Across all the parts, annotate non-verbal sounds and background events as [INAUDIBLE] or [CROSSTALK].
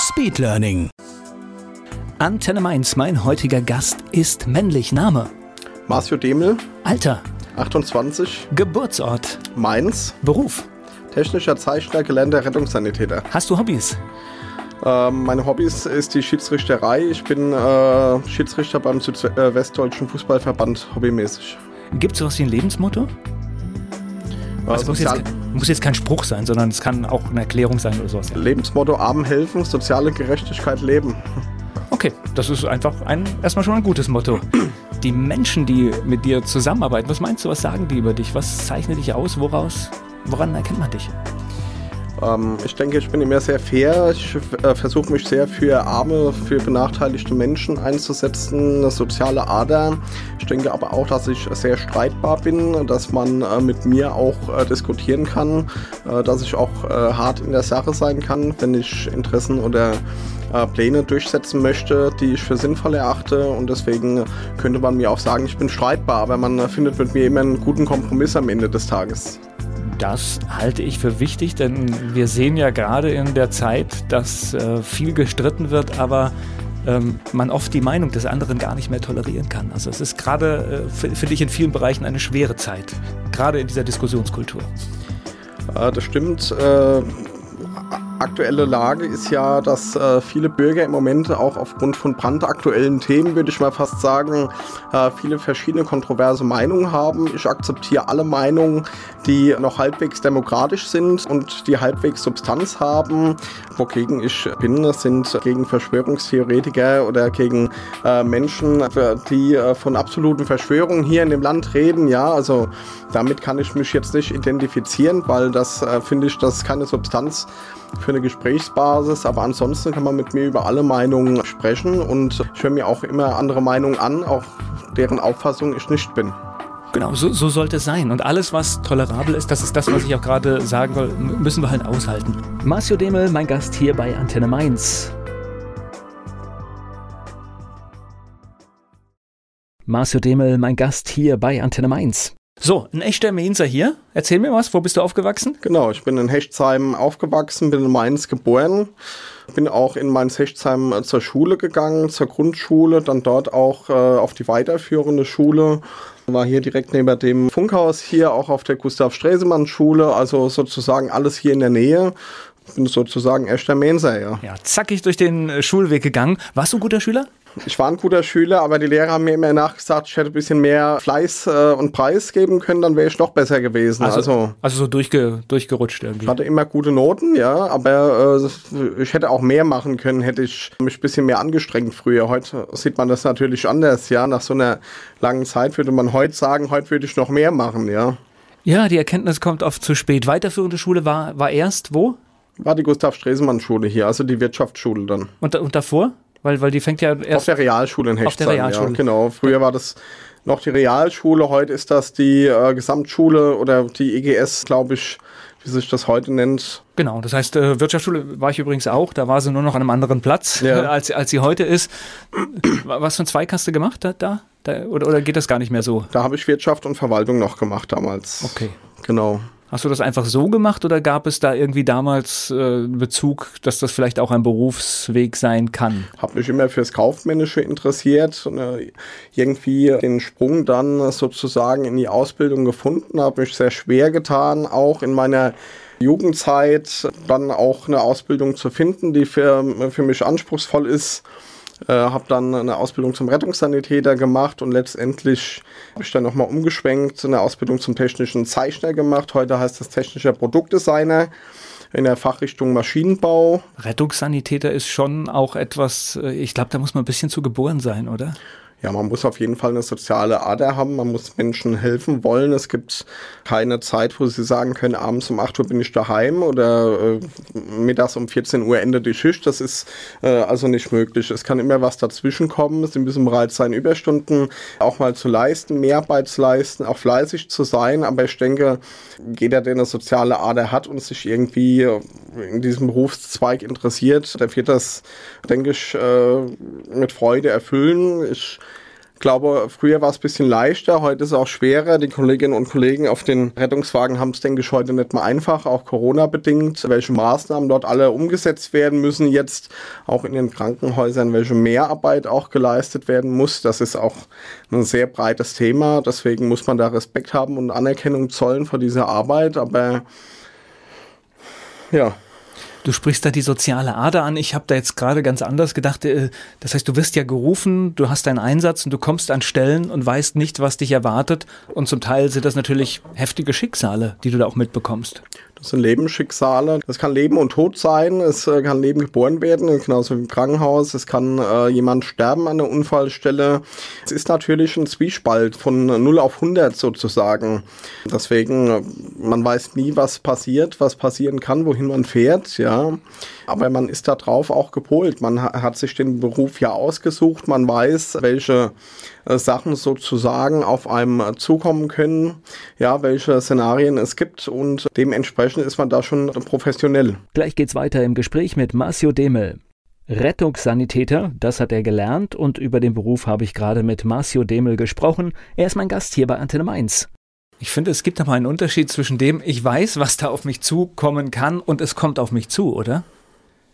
Speedlearning. Antenne Mainz, mein heutiger Gast ist männlich. Name, Marcio Demel, Alter, 28, Geburtsort, Mainz, Beruf. technischer Zeichner, gelernter Rettungssanitäter. Hast du Hobbys? Ähm, meine Hobbys ist die Schiedsrichterei. Ich bin äh, Schiedsrichter beim Südwestdeutschen Fußballverband hobbymäßig. Gibt es sowas wie ein Lebensmotto? Also muss, jetzt, muss jetzt kein Spruch sein, sondern es kann auch eine Erklärung sein oder sowas. Ja. Lebensmotto Armen helfen, soziale Gerechtigkeit leben. Okay, das ist einfach ein, erstmal schon ein gutes Motto. Die Menschen, die mit dir zusammenarbeiten, was meinst du, was sagen die über dich? Was zeichnet dich aus? Woraus, woran erkennt man dich? Ähm, ich denke, ich bin immer sehr fair. Ich äh, versuche mich sehr für arme, für benachteiligte Menschen einzusetzen, eine soziale Ader. Ich denke aber auch, dass ich sehr streitbar bin, dass man äh, mit mir auch äh, diskutieren kann, äh, dass ich auch äh, hart in der Sache sein kann, wenn ich Interessen oder äh, Pläne durchsetzen möchte, die ich für sinnvoll erachte. Und deswegen könnte man mir auch sagen, ich bin streitbar, aber man findet mit mir immer einen guten Kompromiss am Ende des Tages. Das halte ich für wichtig, denn wir sehen ja gerade in der Zeit, dass äh, viel gestritten wird, aber ähm, man oft die Meinung des anderen gar nicht mehr tolerieren kann. Also es ist gerade, äh, finde ich, in vielen Bereichen eine schwere Zeit, gerade in dieser Diskussionskultur. Äh, das stimmt. Äh, aktuelle Lage ist ja, dass äh, viele Bürger im Moment auch aufgrund von brandaktuellen Themen, würde ich mal fast sagen, äh, viele verschiedene kontroverse Meinungen haben. Ich akzeptiere alle Meinungen, die noch halbwegs demokratisch sind und die halbwegs Substanz haben. Wogegen ich bin, das sind gegen Verschwörungstheoretiker oder gegen äh, Menschen, die äh, von absoluten Verschwörungen hier in dem Land reden. Ja, also damit kann ich mich jetzt nicht identifizieren, weil das äh, finde ich, das ist keine Substanz für eine Gesprächsbasis, aber ansonsten kann man mit mir über alle Meinungen sprechen und ich höre mir auch immer andere Meinungen an, auch deren Auffassung ich nicht bin. Genau, so, so sollte es sein. Und alles, was tolerabel ist, das ist das, was ich auch gerade sagen will, m- müssen wir halt aushalten. Marcio Demel, mein Gast hier bei Antenne Mainz. Marcio Demel, mein Gast hier bei Antenne Mainz. So, ein echter Mainzer hier. Erzähl mir was, wo bist du aufgewachsen? Genau, ich bin in Hechtsheim aufgewachsen, bin in Mainz geboren, bin auch in Mainz-Hechtsheim äh, zur Schule gegangen, zur Grundschule, dann dort auch äh, auf die weiterführende Schule. War hier direkt neben dem Funkhaus hier auch auf der Gustav-Stresemann-Schule, also sozusagen alles hier in der Nähe. Bin sozusagen echter Mainzer, ja. Ja, zackig durch den äh, Schulweg gegangen. Warst du ein guter Schüler? Ich war ein guter Schüler, aber die Lehrer haben mir immer nachgesagt, ich hätte ein bisschen mehr Fleiß äh, und Preis geben können, dann wäre ich noch besser gewesen. Also, also so durchge, durchgerutscht irgendwie. ich hatte immer gute Noten, ja, aber äh, ich hätte auch mehr machen können, hätte ich mich ein bisschen mehr angestrengt früher. Heute sieht man das natürlich anders, ja. Nach so einer langen Zeit würde man heute sagen, heute würde ich noch mehr machen, ja. Ja, die Erkenntnis kommt oft zu spät. Weiterführende Schule war, war erst wo? War die Gustav-Stresemann-Schule hier, also die Wirtschaftsschule dann. Und, und davor? Weil, weil die fängt ja Auf erst. der Realschule in Auf der Realschule. ja, genau. Früher war das noch die Realschule, heute ist das die äh, Gesamtschule oder die EGS, glaube ich, wie sich das heute nennt. Genau, das heißt, äh, Wirtschaftsschule war ich übrigens auch. Da war sie nur noch an einem anderen Platz, Ja. äh, [LAUGHS] als, als sie heute ist. Was für ein Zweig hast du gemacht da? da? da oder, oder geht das gar nicht mehr so? Da habe ich Wirtschaft und Verwaltung noch gemacht damals. Okay. Genau. Hast du das einfach so gemacht oder gab es da irgendwie damals äh, Bezug, dass das vielleicht auch ein Berufsweg sein kann? Habe mich immer fürs Kaufmännische interessiert und äh, irgendwie den Sprung dann sozusagen in die Ausbildung gefunden, habe mich sehr schwer getan, auch in meiner Jugendzeit dann auch eine Ausbildung zu finden, die für, für mich anspruchsvoll ist. Äh, habe dann eine Ausbildung zum Rettungssanitäter gemacht und letztendlich habe ich dann nochmal umgeschwenkt, eine Ausbildung zum technischen Zeichner gemacht. Heute heißt das technischer Produktdesigner in der Fachrichtung Maschinenbau. Rettungssanitäter ist schon auch etwas, äh, ich glaube, da muss man ein bisschen zu geboren sein, oder? Ja, man muss auf jeden Fall eine soziale Ader haben, man muss Menschen helfen wollen. Es gibt keine Zeit, wo sie sagen können, abends um 8 Uhr bin ich daheim oder äh, mittags um 14 Uhr endet die Schicht. Das ist äh, also nicht möglich. Es kann immer was dazwischen kommen. Sie müssen bereit sein, Überstunden auch mal zu leisten, Mehrarbeit zu leisten, auch fleißig zu sein. Aber ich denke, jeder, der eine soziale Ader hat und sich irgendwie in diesem Berufszweig interessiert, der wird das, denke ich, äh, mit Freude erfüllen. Ich glaube, früher war es ein bisschen leichter, heute ist es auch schwerer. Die Kolleginnen und Kollegen auf den Rettungswagen haben es, denke ich, heute nicht mehr einfach, auch Corona-bedingt. Welche Maßnahmen dort alle umgesetzt werden müssen jetzt, auch in den Krankenhäusern, welche Mehrarbeit auch geleistet werden muss. Das ist auch ein sehr breites Thema. Deswegen muss man da Respekt haben und Anerkennung zollen vor dieser Arbeit. Aber ja, Du sprichst da die soziale Ader an. Ich habe da jetzt gerade ganz anders gedacht. Äh, das heißt, du wirst ja gerufen, du hast deinen Einsatz und du kommst an Stellen und weißt nicht, was dich erwartet. Und zum Teil sind das natürlich heftige Schicksale, die du da auch mitbekommst. Das sind Lebensschicksale. Das kann Leben und Tod sein. Es äh, kann Leben geboren werden, genauso wie im Krankenhaus. Es kann äh, jemand sterben an der Unfallstelle. Es ist natürlich ein Zwiespalt von 0 auf 100 sozusagen. Deswegen, äh, man weiß nie, was passiert, was passieren kann, wohin man fährt, ja. Aber man ist da drauf auch gepolt. Man hat sich den Beruf ja ausgesucht. Man weiß, welche Sachen sozusagen auf einem zukommen können, ja, welche Szenarien es gibt und dementsprechend ist man da schon professionell. Gleich geht's weiter im Gespräch mit Marcio Demel. Rettungssanitäter, das hat er gelernt und über den Beruf habe ich gerade mit Marcio Demel gesprochen. Er ist mein Gast hier bei Antenne Mainz. Ich finde, es gibt aber einen Unterschied zwischen dem, ich weiß, was da auf mich zukommen kann und es kommt auf mich zu, oder?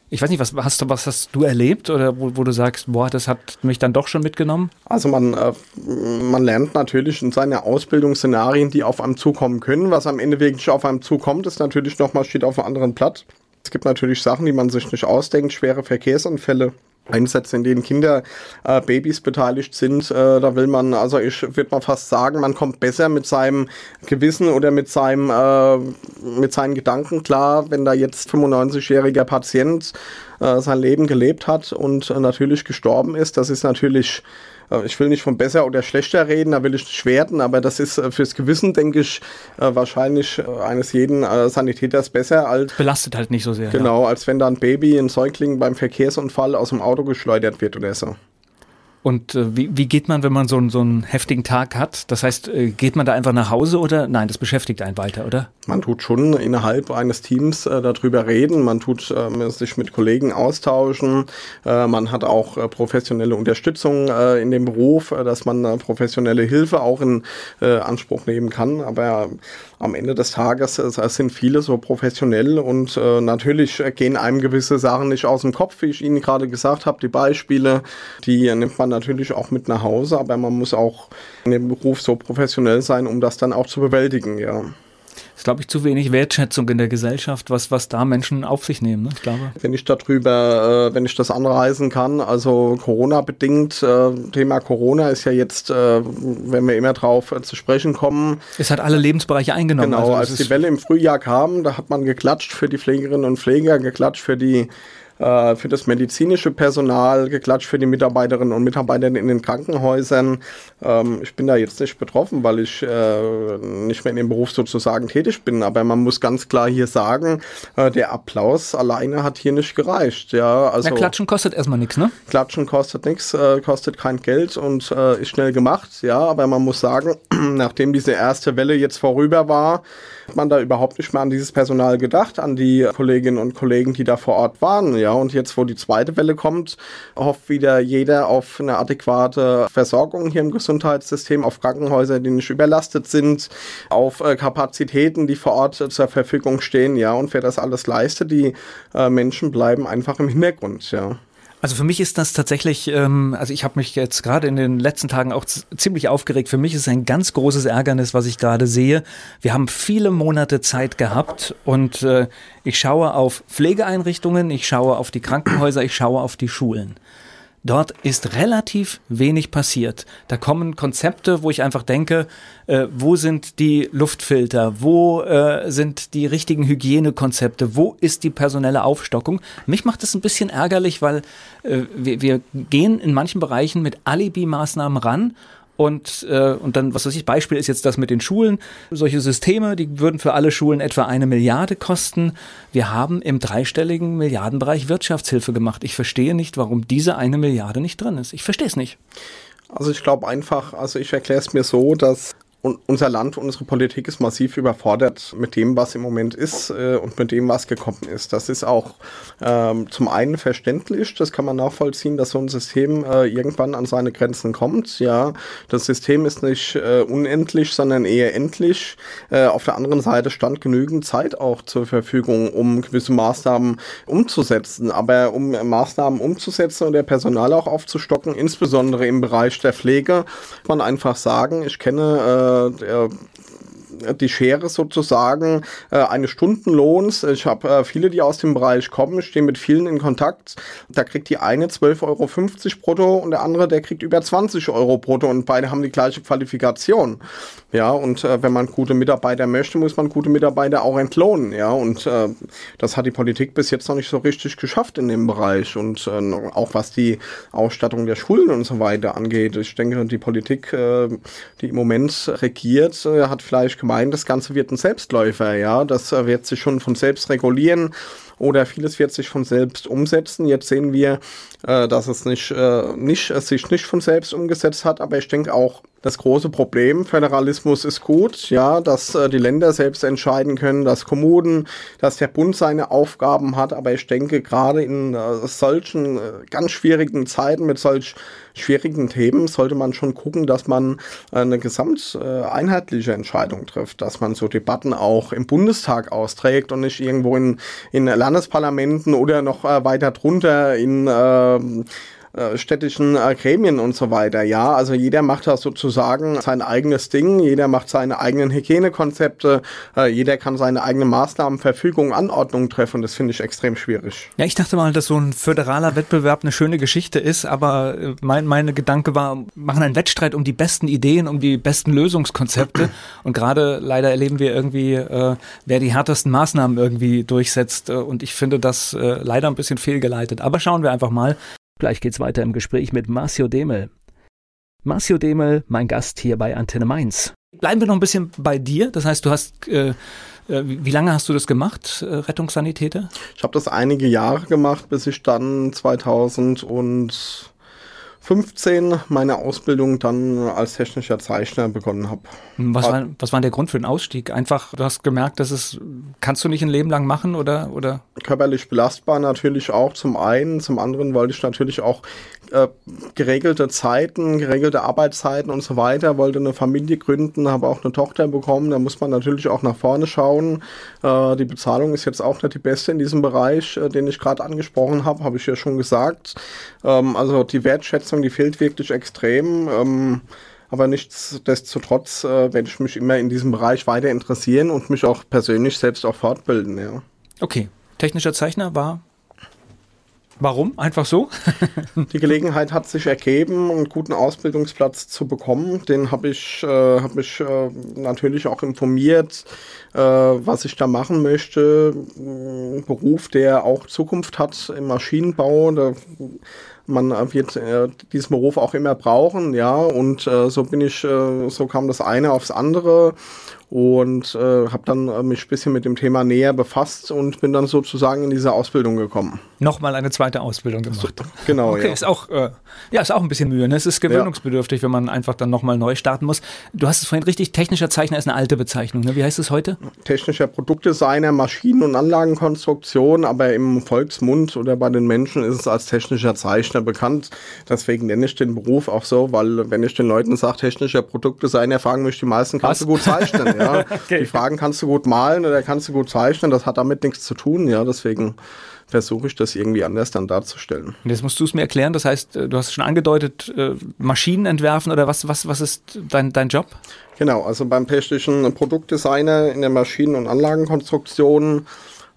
Ich weiß nicht, was hast du, was hast du erlebt oder wo, wo du sagst, boah, das hat mich dann doch schon mitgenommen? Also man, äh, man lernt natürlich in seiner Ausbildung Szenarien, die auf einem zukommen können. Was am Ende wirklich auf einem zukommt, ist natürlich nochmal steht auf einem anderen Blatt. Es gibt natürlich Sachen, die man sich nicht ausdenkt, schwere Verkehrsunfälle. Einsätze, in denen Kinder, äh, Babys beteiligt sind, äh, da will man, also ich würde mal fast sagen, man kommt besser mit seinem Gewissen oder mit seinem, äh, mit seinen Gedanken klar, wenn da jetzt 95-jähriger Patient äh, sein Leben gelebt hat und äh, natürlich gestorben ist. Das ist natürlich ich will nicht von besser oder schlechter reden, da will ich nicht werten, aber das ist äh, fürs Gewissen, denke ich, äh, wahrscheinlich eines jeden Sanitäters besser als. Belastet halt nicht so sehr. Genau, ja. als wenn da ein Baby, ein Säugling beim Verkehrsunfall aus dem Auto geschleudert wird oder so. Und äh, wie, wie geht man, wenn man so, einen so einen heftigen Tag hat? Das heißt, äh, geht man da einfach nach Hause oder nein, das beschäftigt einen weiter, oder? Man tut schon innerhalb eines Teams äh, darüber reden, man tut äh, sich mit Kollegen austauschen, äh, man hat auch äh, professionelle Unterstützung äh, in dem Beruf, äh, dass man äh, professionelle Hilfe auch in äh, Anspruch nehmen kann. Aber am Ende des Tages äh, sind viele so professionell und äh, natürlich gehen einem gewisse Sachen nicht aus dem Kopf, wie ich Ihnen gerade gesagt habe. Die Beispiele, die nimmt man natürlich auch mit nach Hause, aber man muss auch in dem Beruf so professionell sein, um das dann auch zu bewältigen, ja ist, glaube ich, zu wenig Wertschätzung in der Gesellschaft, was, was da Menschen auf sich nehmen, ne? ich glaube. Wenn ich darüber, äh, wenn ich das anreisen kann, also Corona-bedingt, äh, Thema Corona ist ja jetzt, äh, wenn wir immer drauf äh, zu sprechen kommen. Es hat alle Lebensbereiche eingenommen. Genau, also als die Welle im Frühjahr kam, da hat man geklatscht für die Pflegerinnen und Pfleger, geklatscht für die äh, für das medizinische Personal, geklatscht für die Mitarbeiterinnen und Mitarbeiter in den Krankenhäusern. Ähm, ich bin da jetzt nicht betroffen, weil ich äh, nicht mehr in dem Beruf sozusagen tätig bin, aber man muss ganz klar hier sagen, äh, der Applaus alleine hat hier nicht gereicht. Ja, also, Na, Klatschen kostet erstmal nichts, ne? Klatschen kostet nichts, äh, kostet kein Geld und äh, ist schnell gemacht, ja, aber man muss sagen, [CLEARS THROAT] nachdem diese erste Welle jetzt vorüber war, man da überhaupt nicht mehr an dieses Personal gedacht, an die Kolleginnen und Kollegen, die da vor Ort waren. Ja, und jetzt, wo die zweite Welle kommt, hofft wieder jeder auf eine adäquate Versorgung hier im Gesundheitssystem, auf Krankenhäuser, die nicht überlastet sind, auf äh, Kapazitäten, die vor Ort äh, zur Verfügung stehen. Ja, und wer das alles leistet, die äh, Menschen bleiben einfach im Hintergrund. Ja. Also für mich ist das tatsächlich, ähm, also ich habe mich jetzt gerade in den letzten Tagen auch ziemlich aufgeregt. Für mich ist es ein ganz großes Ärgernis, was ich gerade sehe. Wir haben viele Monate Zeit gehabt und äh, ich schaue auf Pflegeeinrichtungen, ich schaue auf die Krankenhäuser, ich schaue auf die Schulen. Dort ist relativ wenig passiert. Da kommen Konzepte, wo ich einfach denke, äh, wo sind die Luftfilter, wo äh, sind die richtigen Hygienekonzepte, wo ist die personelle Aufstockung. Mich macht das ein bisschen ärgerlich, weil äh, wir, wir gehen in manchen Bereichen mit Alibi-Maßnahmen ran und, äh, und dann, was weiß ich, Beispiel ist jetzt das mit den Schulen. Solche Systeme, die würden für alle Schulen etwa eine Milliarde kosten. Wir haben im dreistelligen Milliardenbereich Wirtschaftshilfe gemacht. Ich verstehe nicht, warum diese eine Milliarde nicht drin ist. Ich verstehe es nicht. Also ich glaube einfach, also ich erkläre es mir so, dass und unser Land, unsere Politik ist massiv überfordert mit dem, was im Moment ist äh, und mit dem, was gekommen ist. Das ist auch ähm, zum einen verständlich, das kann man nachvollziehen, dass so ein System äh, irgendwann an seine Grenzen kommt. Ja, das System ist nicht äh, unendlich, sondern eher endlich. Äh, auf der anderen Seite stand genügend Zeit auch zur Verfügung, um gewisse Maßnahmen umzusetzen. Aber um Maßnahmen umzusetzen und der Personal auch aufzustocken, insbesondere im Bereich der Pflege, kann man einfach sagen, ich kenne der die Schere sozusagen äh, eines Stundenlohns. Ich habe äh, viele, die aus dem Bereich kommen, stehen mit vielen in Kontakt. Da kriegt die eine 12,50 Euro brutto und der andere, der kriegt über 20 Euro brutto und beide haben die gleiche Qualifikation. Ja, und äh, wenn man gute Mitarbeiter möchte, muss man gute Mitarbeiter auch entlohnen. Ja, und äh, das hat die Politik bis jetzt noch nicht so richtig geschafft in dem Bereich. Und äh, auch was die Ausstattung der Schulen und so weiter angeht. Ich denke, die Politik, äh, die im Moment regiert, äh, hat vielleicht gemeint, das Ganze wird ein Selbstläufer. Ja, das äh, wird sich schon von selbst regulieren oder vieles wird sich von selbst umsetzen. Jetzt sehen wir, äh, dass es nicht, äh, nicht, es sich nicht von selbst umgesetzt hat, aber ich denke auch, das große Problem, Föderalismus ist gut, ja, dass äh, die Länder selbst entscheiden können, dass Kommunen, dass der Bund seine Aufgaben hat, aber ich denke gerade in äh, solchen äh, ganz schwierigen Zeiten mit solch schwierigen Themen sollte man schon gucken, dass man äh, eine gesamt äh, einheitliche Entscheidung trifft, dass man so Debatten auch im Bundestag austrägt und nicht irgendwo in, in Landesparlamenten oder noch äh, weiter drunter in äh, äh, städtischen äh, Gremien und so weiter. Ja, also jeder macht da sozusagen sein eigenes Ding, jeder macht seine eigenen Hygienekonzepte, äh, jeder kann seine eigenen Maßnahmen, Verfügungen, Anordnungen treffen. Das finde ich extrem schwierig. Ja, ich dachte mal, dass so ein föderaler Wettbewerb eine schöne Geschichte ist, aber äh, mein meine Gedanke war, machen einen Wettstreit um die besten Ideen, um die besten Lösungskonzepte. [CLEARS THROAT] und gerade leider erleben wir irgendwie, äh, wer die härtesten Maßnahmen irgendwie durchsetzt. Äh, und ich finde das äh, leider ein bisschen fehlgeleitet. Aber schauen wir einfach mal. Gleich geht's weiter im Gespräch mit Marcio Demel. Marcio Demel, mein Gast hier bei Antenne Mainz. Bleiben wir noch ein bisschen bei dir. Das heißt, du hast, äh, äh wie lange hast du das gemacht, äh, Rettungssanitäter? Ich habe das einige Jahre gemacht, bis ich dann 2000 und 15 meine Ausbildung dann als technischer Zeichner begonnen habe. Was war, was war der Grund für den Ausstieg? Einfach, du hast gemerkt, dass es, kannst du nicht ein Leben lang machen oder, oder? Körperlich belastbar natürlich auch zum einen, zum anderen wollte ich natürlich auch äh, geregelte Zeiten, geregelte Arbeitszeiten und so weiter, wollte eine Familie gründen, habe auch eine Tochter bekommen, da muss man natürlich auch nach vorne schauen. Äh, die Bezahlung ist jetzt auch nicht die beste in diesem Bereich, äh, den ich gerade angesprochen habe, habe ich ja schon gesagt. Ähm, also die Wertschätzung die fehlt wirklich extrem. Ähm, aber nichtsdestotrotz äh, werde ich mich immer in diesem Bereich weiter interessieren und mich auch persönlich selbst auch fortbilden. Ja. Okay, technischer Zeichner war Warum? Einfach so? [LAUGHS] die Gelegenheit hat sich ergeben, einen guten Ausbildungsplatz zu bekommen. Den habe ich, äh, hab ich äh, natürlich auch informiert, äh, was ich da machen möchte. Ein Beruf, der auch Zukunft hat im Maschinenbau. Da man wird äh, diesen Beruf auch immer brauchen, ja, und äh, so bin ich, äh, so kam das eine aufs andere und äh, habe dann äh, mich ein bisschen mit dem Thema näher befasst und bin dann sozusagen in diese Ausbildung gekommen. Nochmal eine zweite Ausbildung gemacht. Genau, okay, ja. Ist auch, äh, ja, ist auch ein bisschen Mühe. Ne? Es ist gewöhnungsbedürftig, ja. wenn man einfach dann nochmal neu starten muss. Du hast es vorhin richtig, technischer Zeichner ist eine alte Bezeichnung. Ne? Wie heißt es heute? Technischer Produktdesigner, Maschinen- und Anlagenkonstruktion, aber im Volksmund oder bei den Menschen ist es als technischer Zeichner bekannt. Deswegen nenne ich den Beruf auch so, weil wenn ich den Leuten sage, technischer Produktdesigner, fragen mich die meisten, kannst Was? du gut zeichnen? [LAUGHS] [LAUGHS] Ja. okay. Die Fragen, kannst du gut malen oder kannst du gut zeichnen? Das hat damit nichts zu tun. Ja, deswegen versuche ich das irgendwie anders dann darzustellen. Und jetzt musst du es mir erklären. Das heißt, äh, du hast schon angedeutet, äh, Maschinen entwerfen oder was, was, was ist dein, dein Job? Genau, also beim technischen Produktdesigner in der Maschinen- und Anlagenkonstruktion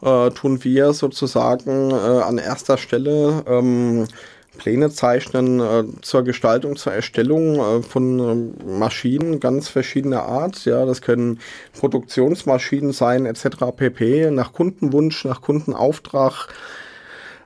äh, tun wir sozusagen äh, an erster Stelle ähm, Pläne zeichnen äh, zur Gestaltung, zur Erstellung äh, von äh, Maschinen ganz verschiedener Art. Ja, das können Produktionsmaschinen sein, etc. pp. Nach Kundenwunsch, nach Kundenauftrag.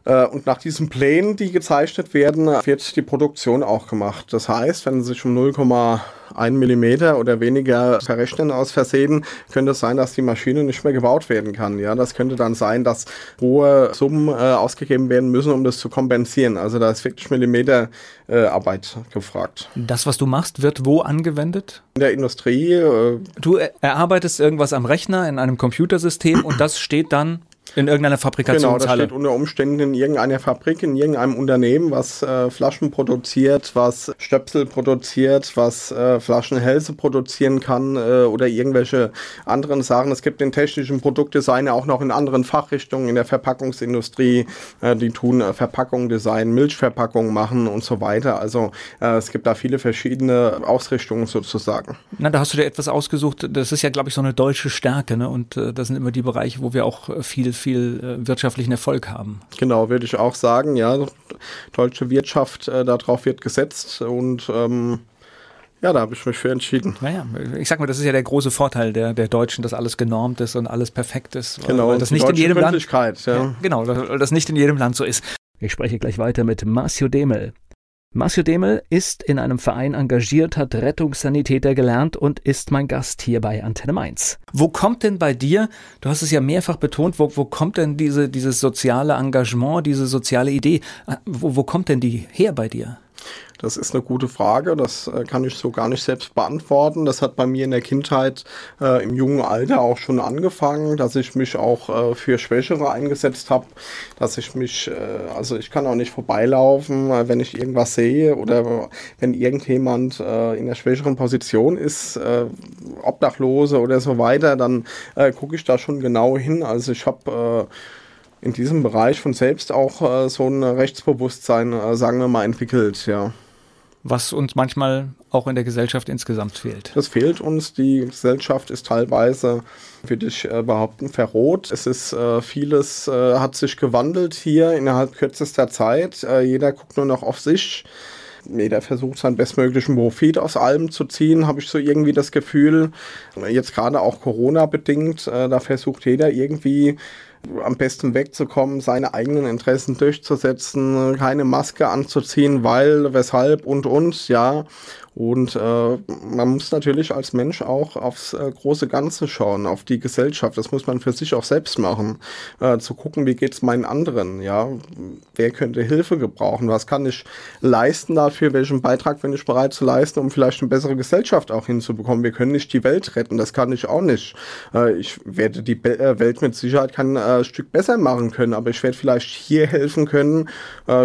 Äh, und nach diesen Plänen, die gezeichnet werden, wird die Produktion auch gemacht. Das heißt, wenn Sie sich um 0,1 Millimeter oder weniger verrechnen aus Versehen, könnte es sein, dass die Maschine nicht mehr gebaut werden kann. Ja, das könnte dann sein, dass hohe Summen äh, ausgegeben werden müssen, um das zu kompensieren. Also da ist wirklich Millimeter äh, Arbeit gefragt. Das, was du machst, wird wo angewendet? In der Industrie. Äh du erarbeitest irgendwas am Rechner in einem Computersystem und das steht dann in irgendeiner Fabrikationshalle. Genau, das steht unter Umständen in irgendeiner Fabrik, in irgendeinem Unternehmen, was äh, Flaschen produziert, was Stöpsel produziert, was äh, Flaschenhälse produzieren kann äh, oder irgendwelche anderen Sachen. Es gibt den technischen Produktdesign auch noch in anderen Fachrichtungen, in der Verpackungsindustrie. Äh, die tun äh, Verpackung Design, Milchverpackung machen und so weiter. Also äh, es gibt da viele verschiedene Ausrichtungen sozusagen. Na, da hast du dir etwas ausgesucht. Das ist ja, glaube ich, so eine deutsche Stärke. Ne? Und äh, das sind immer die Bereiche, wo wir auch viel viel äh, wirtschaftlichen Erfolg haben. Genau, würde ich auch sagen, ja. Deutsche Wirtschaft, äh, darauf wird gesetzt und ähm, ja, da habe ich mich für entschieden. Naja, ich sag mal, das ist ja der große Vorteil der, der Deutschen, dass alles genormt ist und alles perfekt ist. Genau, weil das nicht in jedem Land. Ja. Ja, genau, weil das nicht in jedem Land so ist. Ich spreche gleich weiter mit Marcio Demel. Marcio Demel ist in einem Verein engagiert, hat Rettungssanitäter gelernt und ist mein Gast hier bei Antenne Mainz. Wo kommt denn bei dir, du hast es ja mehrfach betont, wo, wo kommt denn diese, dieses soziale Engagement, diese soziale Idee, wo, wo kommt denn die her bei dir? Das ist eine gute Frage. Das äh, kann ich so gar nicht selbst beantworten. Das hat bei mir in der Kindheit äh, im jungen Alter auch schon angefangen, dass ich mich auch äh, für Schwächere eingesetzt habe, dass ich mich, äh, also ich kann auch nicht vorbeilaufen, äh, wenn ich irgendwas sehe oder wenn irgendjemand äh, in der schwächeren Position ist, Obdachlose oder so weiter, dann gucke ich da schon genau hin. Also ich habe in diesem Bereich von selbst auch so ein Rechtsbewusstsein, sagen wir mal, entwickelt, ja was uns manchmal auch in der Gesellschaft insgesamt fehlt. Das fehlt uns. Die Gesellschaft ist teilweise, würde ich äh, behaupten, verroht. Es ist äh, vieles äh, hat sich gewandelt hier innerhalb kürzester Zeit. Äh, jeder guckt nur noch auf sich. Jeder versucht seinen bestmöglichen Profit aus allem zu ziehen, habe ich so irgendwie das Gefühl. Jetzt gerade auch Corona bedingt, äh, da versucht jeder irgendwie am besten wegzukommen, seine eigenen Interessen durchzusetzen, keine Maske anzuziehen, weil, weshalb und und, ja. Und äh, man muss natürlich als Mensch auch aufs äh, große Ganze schauen, auf die Gesellschaft. Das muss man für sich auch selbst machen. Äh, zu gucken, wie geht's meinen anderen, ja. Wer könnte Hilfe gebrauchen? Was kann ich leisten dafür? Welchen Beitrag bin ich bereit zu leisten, um vielleicht eine bessere Gesellschaft auch hinzubekommen? Wir können nicht die Welt retten, das kann ich auch nicht. Äh, ich werde die Be äh, Welt mit Sicherheit kein äh, Stück besser machen können, aber ich werde vielleicht hier helfen können,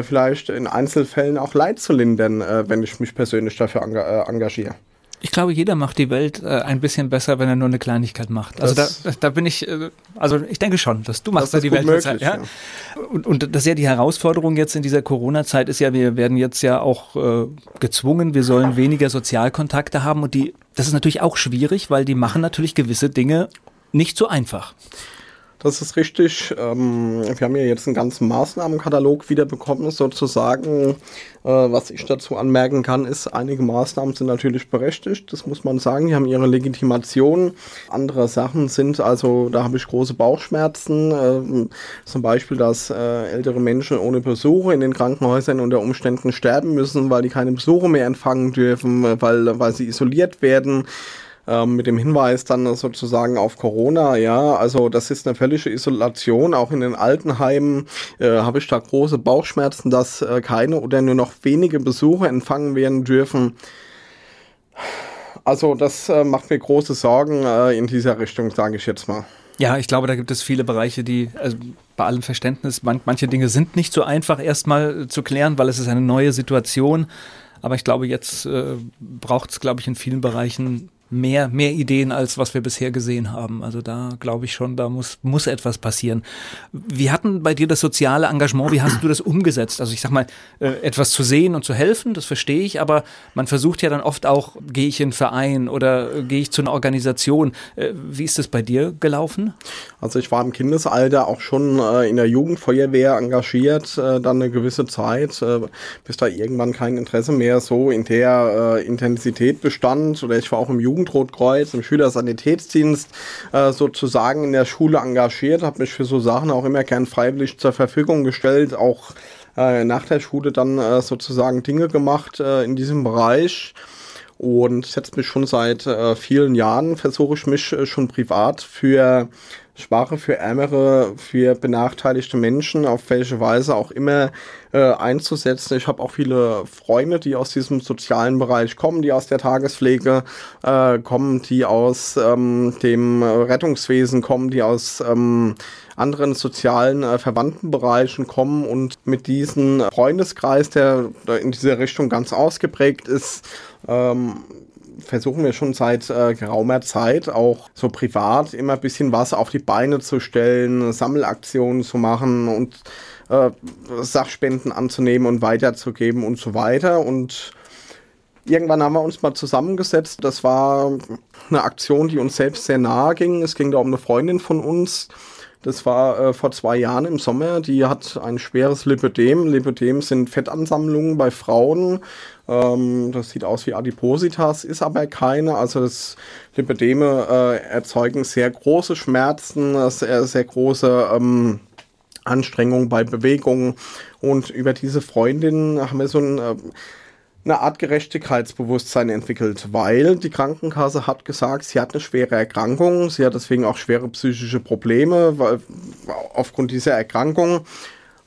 vielleicht in Einzelfällen auch Leid zu lindern, wenn ich mich persönlich dafür engagiere engagiere. Ich glaube, jeder macht die Welt äh, ein bisschen besser, wenn er nur eine Kleinigkeit macht. Also da, da bin ich, äh, also ich denke schon, dass du machst da die Welt möglich, besser. Ja? ja? Und, und das ist ja die Herausforderung jetzt in dieser Corona-Zeit ist ja, wir werden jetzt ja auch äh, gezwungen, wir sollen weniger Sozialkontakte haben und die, das ist natürlich auch schwierig, weil die machen natürlich gewisse Dinge nicht so einfach. Das ist richtig. Ähm, wir haben ja jetzt einen ganzen Maßnahmenkatalog wieder bekommen, sozusagen. Äh, was ich dazu anmerken kann, ist, einige Maßnahmen sind natürlich berechtigt, das muss man sagen. Die haben ihre Legitimation. Andere Sachen sind, also da habe ich große Bauchschmerzen. Äh, zum Beispiel, dass äh, ältere Menschen ohne Besuche in den Krankenhäusern unter Umständen sterben müssen, weil die keine Besuche mehr empfangen dürfen, weil, weil sie isoliert werden ähm, mit dem Hinweis dann sozusagen auf Corona. Ja, also das ist eine völlige Isolation. Auch in den Altenheimen äh, habe ich da große Bauchschmerzen, dass äh, keine oder nur noch wenige Besucher empfangen werden dürfen. Also das äh, macht mir große Sorgen äh, in dieser Richtung, sage ich jetzt mal. Ja, ich glaube, da gibt es viele Bereiche, die also bei allem Verständnis, man, manche Dinge sind nicht so einfach erstmal zu klären, weil es ist eine neue Situation. Aber ich glaube, jetzt äh, braucht es, glaube ich, in vielen Bereichen mehr, mehr Ideen, als was wir bisher gesehen haben. Also da glaube ich schon, da muss, muss etwas passieren. Wie hatten bei dir das soziale Engagement, wie hast du das umgesetzt? Also ich sag mal, äh, etwas zu sehen und zu helfen, das verstehe ich, aber man versucht ja dann oft auch, gehe ich in einen Verein oder äh, gehe ich zu einer Organisation. Äh, wie ist das bei dir gelaufen? Also ich war im Kindesalter auch schon in der Jugendfeuerwehr engagiert, dann eine gewisse Zeit, bis da irgendwann kein Interesse mehr so in der Intensität bestand. Oder ich war auch im Jugend Jugendrotkreuz, im Schülersanitätsdienst äh, sozusagen in der Schule engagiert, habe mich für so Sachen auch immer gern freiwillig zur Verfügung gestellt, auch äh, nach der Schule dann äh, sozusagen Dinge gemacht äh, in diesem Bereich. Und setze mich schon seit äh, vielen Jahren, versuche ich mich äh, schon privat für Sprache für Ärmere, für benachteiligte Menschen, auf welche Weise auch immer äh, einzusetzen. Ich habe auch viele Freunde, die aus diesem sozialen Bereich kommen, die aus der Tagespflege äh, kommen, die aus ähm, dem Rettungswesen kommen, die aus ähm, anderen sozialen äh, verwandten Bereichen kommen und mit diesem Freundeskreis, der in dieser Richtung ganz ausgeprägt ist, ähm, versuchen wir schon seit äh, geraumer Zeit auch so privat immer ein bisschen was auf die Beine zu stellen, Sammelaktionen zu machen und äh, Sachspenden anzunehmen und weiterzugeben und so weiter. Und irgendwann haben wir uns mal zusammengesetzt. Das war eine Aktion, die uns selbst sehr nahe ging. Es ging da um eine Freundin von uns, das war äh, vor zwei Jahren im Sommer. Die hat ein schweres Lipödem. Lipödem sind Fettansammlungen bei Frauen. Ähm, das sieht aus wie Adipositas, ist aber keine. Also das Lipödeme äh, erzeugen sehr große Schmerzen, sehr, sehr große ähm, Anstrengungen bei Bewegungen. Und über diese Freundin haben wir so ein äh, eine Art Gerechtigkeitsbewusstsein entwickelt, weil die Krankenkasse hat gesagt, sie hat eine schwere Erkrankung, sie hat deswegen auch schwere psychische Probleme, aufgrund dieser Erkrankung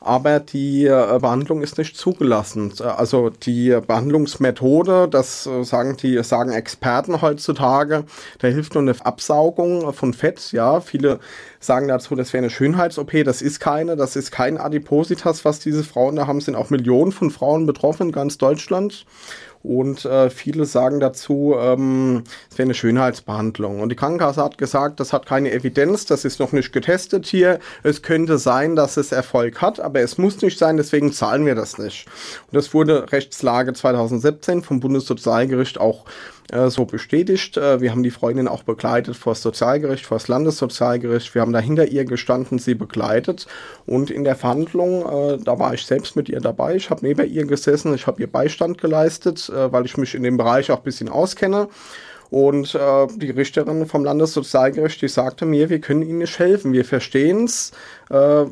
aber die äh, Behandlung ist nicht zugelassen. Also die Behandlungsmethode, das äh, sagen die sagen Experten heutzutage, da hilft nur eine Absaugung von Fett. Ja, viele sagen dazu, das wäre eine Schönheits-OP. Das ist keine, das ist kein Adipositas, was diese Frauen da haben. Sind auch Millionen von Frauen betroffen in ganz Deutschland. Und äh, viele sagen dazu, ähm, es wäre eine Schönheitsbehandlung. Und die Krankenkasse hat gesagt, das hat keine Evidenz, das ist noch nicht getestet hier. Es könnte sein, dass es Erfolg hat, aber es muss nicht sein, deswegen zahlen wir das nicht. Und das wurde Rechtslage 2017 vom Bundessozialgericht auch äh, so bestätigt. Äh, wir haben die Freundin auch begleitet vor das Sozialgericht, vor das Landessozialgericht. Wir haben da hinter ihr gestanden, sie begleitet. Und in der Verhandlung, äh, da war ich selbst mit ihr dabei. Ich habe neben ihr gesessen, ich habe ihr Beistand geleistet, äh, weil ich mich in dem Bereich auch ein bisschen auskenne. Und äh, die Richterin vom Landessozialgericht, die sagte mir, wir können Ihnen nicht helfen. Wir verstehen es. Äh,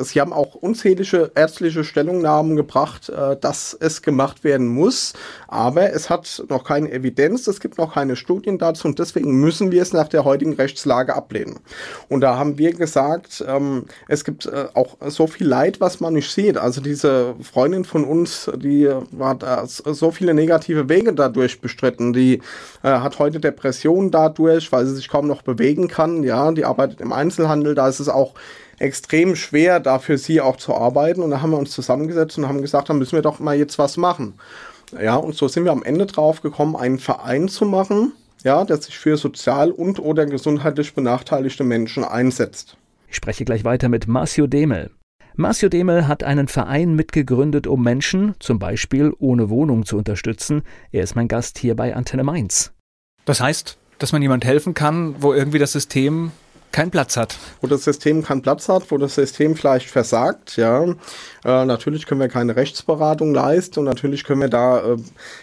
sie haben auch unzählige ärztliche Stellungnahmen gebracht, äh, dass es gemacht werden muss. Aber es hat noch keine Evidenz, es gibt noch keine Studien dazu und deswegen müssen wir es nach der heutigen Rechtslage ablehnen. Und da haben wir gesagt, ähm, es gibt äh, auch so viel Leid, was man nicht sieht. Also diese Freundin von uns, die hat so viele negative Wege dadurch bestritten. Die hat hat heute Depressionen dadurch, weil sie sich kaum noch bewegen kann. Ja, die arbeitet im Einzelhandel, da ist es auch extrem schwer, da für sie auch zu arbeiten. Und da haben wir uns zusammengesetzt und haben gesagt, da müssen wir doch mal jetzt was machen. Ja, und so sind wir am Ende drauf gekommen, einen Verein zu machen, ja, der sich für sozial und oder gesundheitlich benachteiligte Menschen einsetzt. Ich spreche gleich weiter mit Marcio Demel. Marcio Demel hat einen Verein mitgegründet, um Menschen, zum Beispiel ohne Wohnung, zu unterstützen. Er ist mein Gast hier bei Antenne Mainz. Das heißt, dass man jemand helfen kann, wo irgendwie das System keinen Platz hat. Wo das System keinen Platz hat, wo das System vielleicht versagt, ja. Äh, natürlich können wir keine Rechtsberatung leisten und natürlich können wir da äh,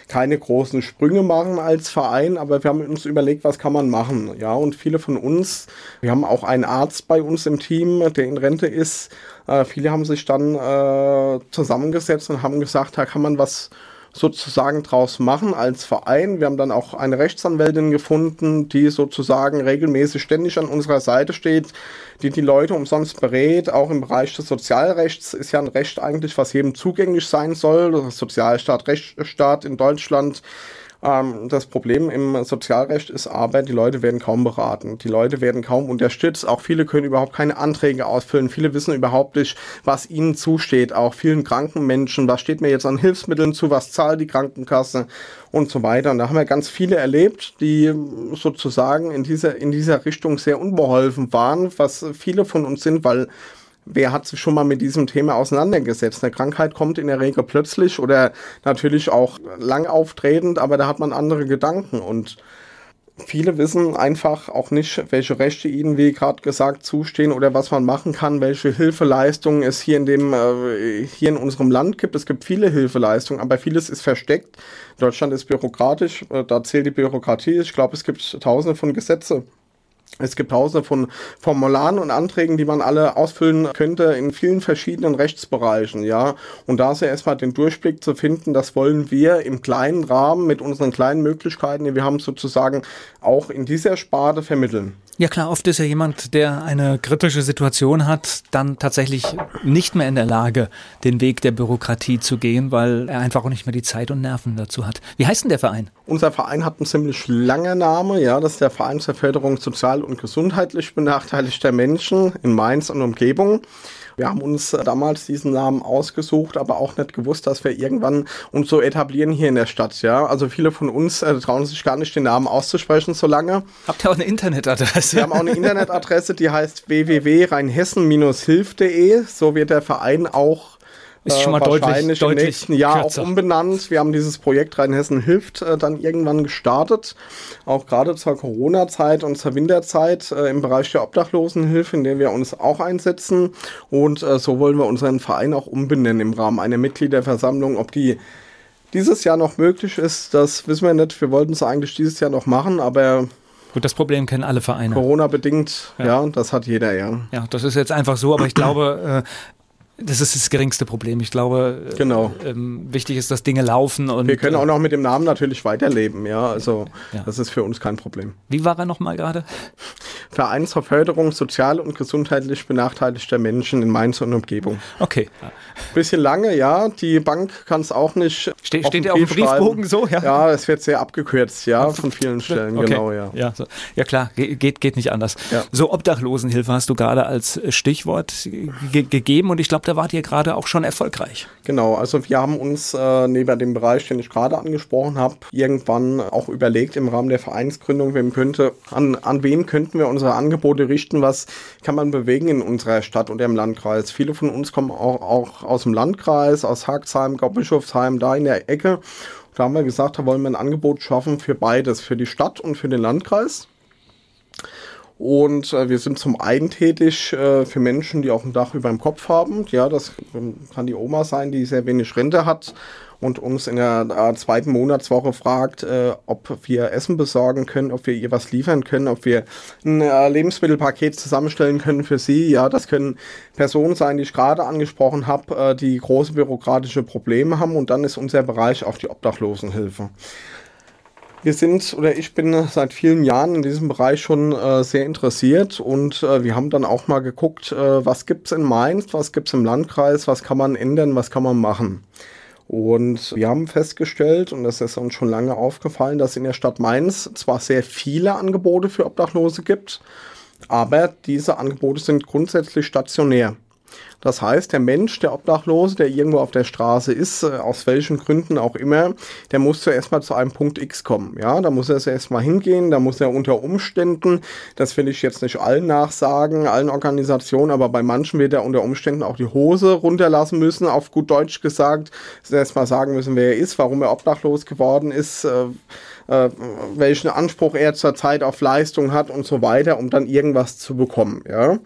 keine großen Sprünge machen als Verein, aber wir haben uns überlegt, was kann man machen, ja. Und viele von uns, wir haben auch einen Arzt bei uns im Team, der in Rente ist. Äh, viele haben sich dann äh, zusammengesetzt und haben gesagt, da kann man was sozusagen draus machen als Verein. Wir haben dann auch eine Rechtsanwältin gefunden, die sozusagen regelmäßig ständig an unserer Seite steht, die die Leute umsonst berät. Auch im Bereich des Sozialrechts ist ja ein Recht eigentlich, was jedem zugänglich sein soll. Das Sozialstaat, Rechtsstaat in Deutschland Ähm, das Problem im Sozialrecht ist aber, die Leute werden kaum beraten. Die Leute werden kaum unterstützt. Auch viele können überhaupt keine Anträge ausfüllen. Viele wissen überhaupt nicht, was ihnen zusteht. Auch vielen kranken Menschen, was steht mir jetzt an Hilfsmitteln zu, was zahlt die Krankenkasse und so weiter. Und da haben wir ganz viele erlebt, die sozusagen in dieser, in dieser Richtung sehr unbeholfen waren, was viele von uns sind, weil wer hat sich schon mal mit diesem Thema auseinandergesetzt? Eine Krankheit kommt in der Regel plötzlich oder natürlich auch lang auftretend, aber da hat man andere Gedanken und viele wissen einfach auch nicht, welche Rechte ihnen, wie gerade gesagt, zustehen oder was man machen kann, welche Hilfeleistungen es hier in dem, äh, hier in unserem Land gibt. Es gibt viele Hilfeleistungen, aber vieles ist versteckt. Deutschland ist bürokratisch, äh, da zählt die Bürokratie. Ich glaube, es gibt tausende von Gesetze es gibt tausende von Formularen und Anträgen, die man alle ausfüllen könnte in vielen verschiedenen Rechtsbereichen, ja. Und da ist ja erstmal den Durchblick zu finden, das wollen wir im kleinen Rahmen mit unseren kleinen Möglichkeiten, die wir haben, sozusagen auch in dieser Sparte vermitteln. Ja klar, oft ist ja jemand, der eine kritische Situation hat, dann tatsächlich nicht mehr in der Lage, den Weg der Bürokratie zu gehen, weil er einfach auch nicht mehr die Zeit und Nerven dazu hat. Wie heißt denn der Verein? Unser Verein hat einen ziemlich langen Namen, ja, das ist der Verein zur Förderung sozial und gesundheitlich benachteiligter Menschen in Mainz und Umgebung. Wir haben uns äh, damals diesen Namen ausgesucht, aber auch nicht gewusst, dass wir irgendwann uns so etablieren hier in der Stadt. Ja, also viele von uns äh, trauen sich gar nicht, den Namen auszusprechen so lange. Habt ihr auch eine Internetadresse? Wir haben auch eine Internetadresse, die heißt www.rheinhessen-hilf.de. So wird der Verein auch ist schon mal äh, wahrscheinlich deutlich, im nächsten Jahr kürzer. auch umbenannt. Wir haben dieses Projekt Rheinhessen hilft äh, dann irgendwann gestartet, auch gerade zur Corona-Zeit und zur Winterzeit äh, im Bereich der Obdachlosenhilfe, in der wir uns auch einsetzen. Und äh, so wollen wir unseren Verein auch umbenennen im Rahmen einer Mitgliederversammlung. Ob die dieses Jahr noch möglich ist, das wissen wir nicht. Wir wollten es eigentlich dieses Jahr noch machen, aber Gut, das Problem kennen alle Vereine. Corona-bedingt, ja. ja. das hat jeder, ja. Ja, das ist jetzt einfach so, aber ich glaube, äh, das ist das geringste Problem. Ich glaube, äh, genau. Ähm, wichtig ist, dass Dinge laufen. Und, Wir können auch noch mit dem Namen natürlich weiterleben, ja. Also ja. das ist für uns kein Problem. Wie war er nochmal gerade? Verein zur Förderung sozial und gesundheitlich benachteiligter Menschen in Mainz und Umgebung. Okay. Bisschen lange, ja. Die Bank kann es auch nicht. Ste steht ja auf dem Briefbogen so? Ja. ja, es wird sehr abgekürzt, ja, von vielen Stellen, okay. genau, ja. Ja, so. ja klar, Ge geht, geht nicht anders. Ja. So, Obdachlosenhilfe hast du gerade als Stichwort ge gegeben und ich glaube, da wart ihr gerade auch schon erfolgreich. Genau, also wir haben uns äh, neben dem Bereich, den ich gerade angesprochen habe, irgendwann auch überlegt im Rahmen der Vereinsgründung, wem könnte, an, an wen könnten wir unsere Angebote richten, was kann man bewegen in unserer Stadt und im Landkreis. Viele von uns kommen auch, auch aus dem Landkreis, aus Haxheim, Gaubischofsheim, da in der Ecke. Da haben wir gesagt, da wollen wir ein Angebot schaffen für beides, für die Stadt und für den Landkreis. Und äh, wir sind zum einen tätig äh, für Menschen, die auch ein Dach über dem Kopf haben. Ja, das ähm, kann die Oma sein, die sehr wenig Rente hat und uns in der äh, zweiten Monatswoche fragt, äh, ob wir Essen besorgen können, ob wir ihr was liefern können, ob wir ein äh, Lebensmittelpaket zusammenstellen können für sie. Ja, das können Personen sein, die ich gerade angesprochen habe, äh, die große bürokratische Probleme haben. Und dann ist unser Bereich auch die Obdachlosenhilfe. Wir sind oder ich bin seit vielen Jahren in diesem Bereich schon äh, sehr interessiert und äh, wir haben dann auch mal geguckt, äh, was gibt's in Mainz, was gibt's im Landkreis, was kann man ändern, was kann man machen. Und wir haben festgestellt, und das ist uns schon lange aufgefallen, dass in der Stadt Mainz zwar sehr viele Angebote für Obdachlose gibt, aber diese Angebote sind grundsätzlich stationär. Das heißt, der Mensch, der Obdachlose, der irgendwo auf der Straße ist, äh, aus welchen Gründen auch immer, der muss zuerst mal zu einem Punkt X kommen. Ja, da muss er zuerst mal hingehen, da muss er unter Umständen, das will ich jetzt nicht allen nachsagen, allen Organisationen, aber bei manchen wird er unter Umständen auch die Hose runterlassen müssen, auf gut Deutsch gesagt, erst mal sagen müssen, wer er ist, warum er obdachlos geworden ist, äh, äh, welchen Anspruch er zurzeit auf Leistung hat und so weiter, um dann irgendwas zu bekommen. Ja?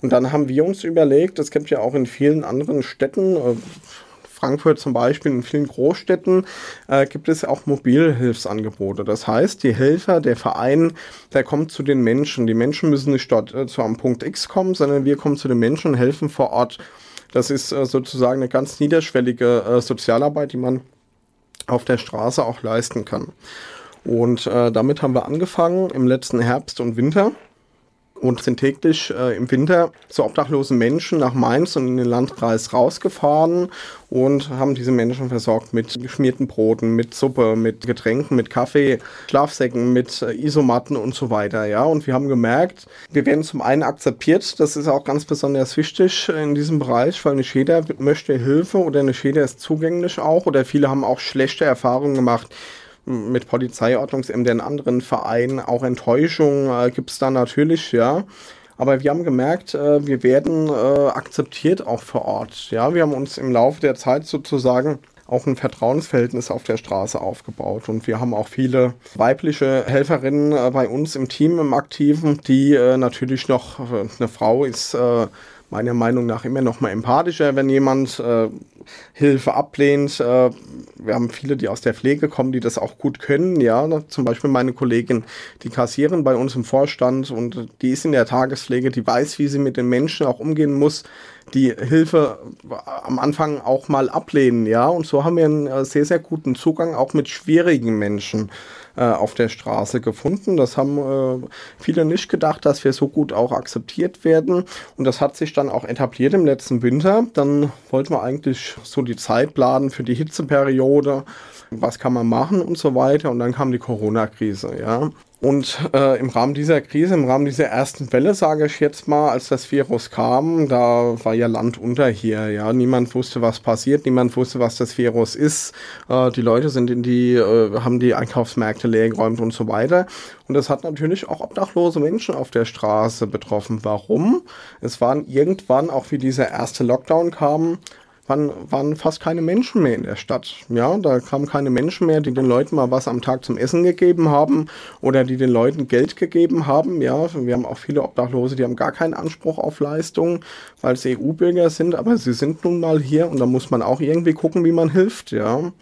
Und dann haben wir uns überlegt, es gibt ja auch in vielen anderen Städten, äh, Frankfurt zum Beispiel, in vielen Großstädten äh, gibt es auch Mobilhilfsangebote. Das heißt, die Helfer, der Verein, der kommt zu den Menschen. Die Menschen müssen nicht dort äh, zu einem Punkt X kommen, sondern wir kommen zu den Menschen und helfen vor Ort. Das ist äh, sozusagen eine ganz niederschwellige äh, Sozialarbeit, die man auf der Straße auch leisten kann. Und äh, damit haben wir angefangen im letzten Herbst und Winter. und sind täglich äh, im Winter zu obdachlosen Menschen nach Mainz und in den Landkreis rausgefahren und haben diese Menschen versorgt mit geschmierten Broten, mit Suppe, mit Getränken, mit Kaffee, Schlafsäcken, mit äh, Isomatten und so weiter. Ja, und wir haben gemerkt, wir werden zum einen akzeptiert, das ist auch ganz besonders wichtig in diesem Bereich, weil nicht jeder möchte Hilfe oder nicht jeder ist zugänglich auch oder viele haben auch schlechte Erfahrungen gemacht mit Polizeiordnungsämtern, anderen Vereinen, auch Enttäuschung äh, gibt es da natürlich, ja. Aber wir haben gemerkt, äh, wir werden äh, akzeptiert auch vor Ort. Ja, wir haben uns im Laufe der Zeit sozusagen auch ein Vertrauensverhältnis auf der Straße aufgebaut. Und wir haben auch viele weibliche Helferinnen äh, bei uns im Team im Aktiven, die äh, natürlich noch, äh, eine Frau ist äh, meiner Meinung nach immer noch mal empathischer, wenn jemand äh, Hilfe ablehnt. Äh, wir haben viele, die aus der Pflege kommen, die das auch gut können. Ja, zum Beispiel meine Kollegin, die kassieren bei uns im Vorstand und die ist in der Tagespflege, die weiß, wie sie mit den Menschen auch umgehen muss die Hilfe am Anfang auch mal ablehnen, ja. Und so haben wir einen äh, sehr, sehr guten Zugang auch mit schwierigen Menschen äh, auf der Straße gefunden. Das haben äh, viele nicht gedacht, dass wir so gut auch akzeptiert werden. Und das hat sich dann auch etabliert im letzten Winter. Dann wollten wir eigentlich so die Zeit planen für die Hitzeperiode. Was kann man machen und so weiter. Und dann kam die Corona-Krise, ja. Und äh, im Rahmen dieser Krise, im Rahmen dieser ersten Welle, sage ich jetzt mal, als das Virus kam, da war ja Land unter hier. Ja, niemand wusste, was passiert, niemand wusste, was das Virus ist. Äh, die Leute sind in die, äh, haben die Einkaufsmärkte leergeräumt und so weiter. Und das hat natürlich auch obdachlose Menschen auf der Straße betroffen. Warum? Es waren irgendwann, auch wie dieser erste Lockdown kam, waren, waren fast keine Menschen mehr in der Stadt. Ja, da kamen keine Menschen mehr, die den Leuten mal was am Tag zum Essen gegeben haben oder die den Leuten Geld gegeben haben. Ja, wir haben auch viele Obdachlose, die haben gar keinen Anspruch auf Leistungen, weil sie EU-Bürger sind, aber sie sind nun mal hier und da muss man auch irgendwie gucken, wie man hilft. Ja.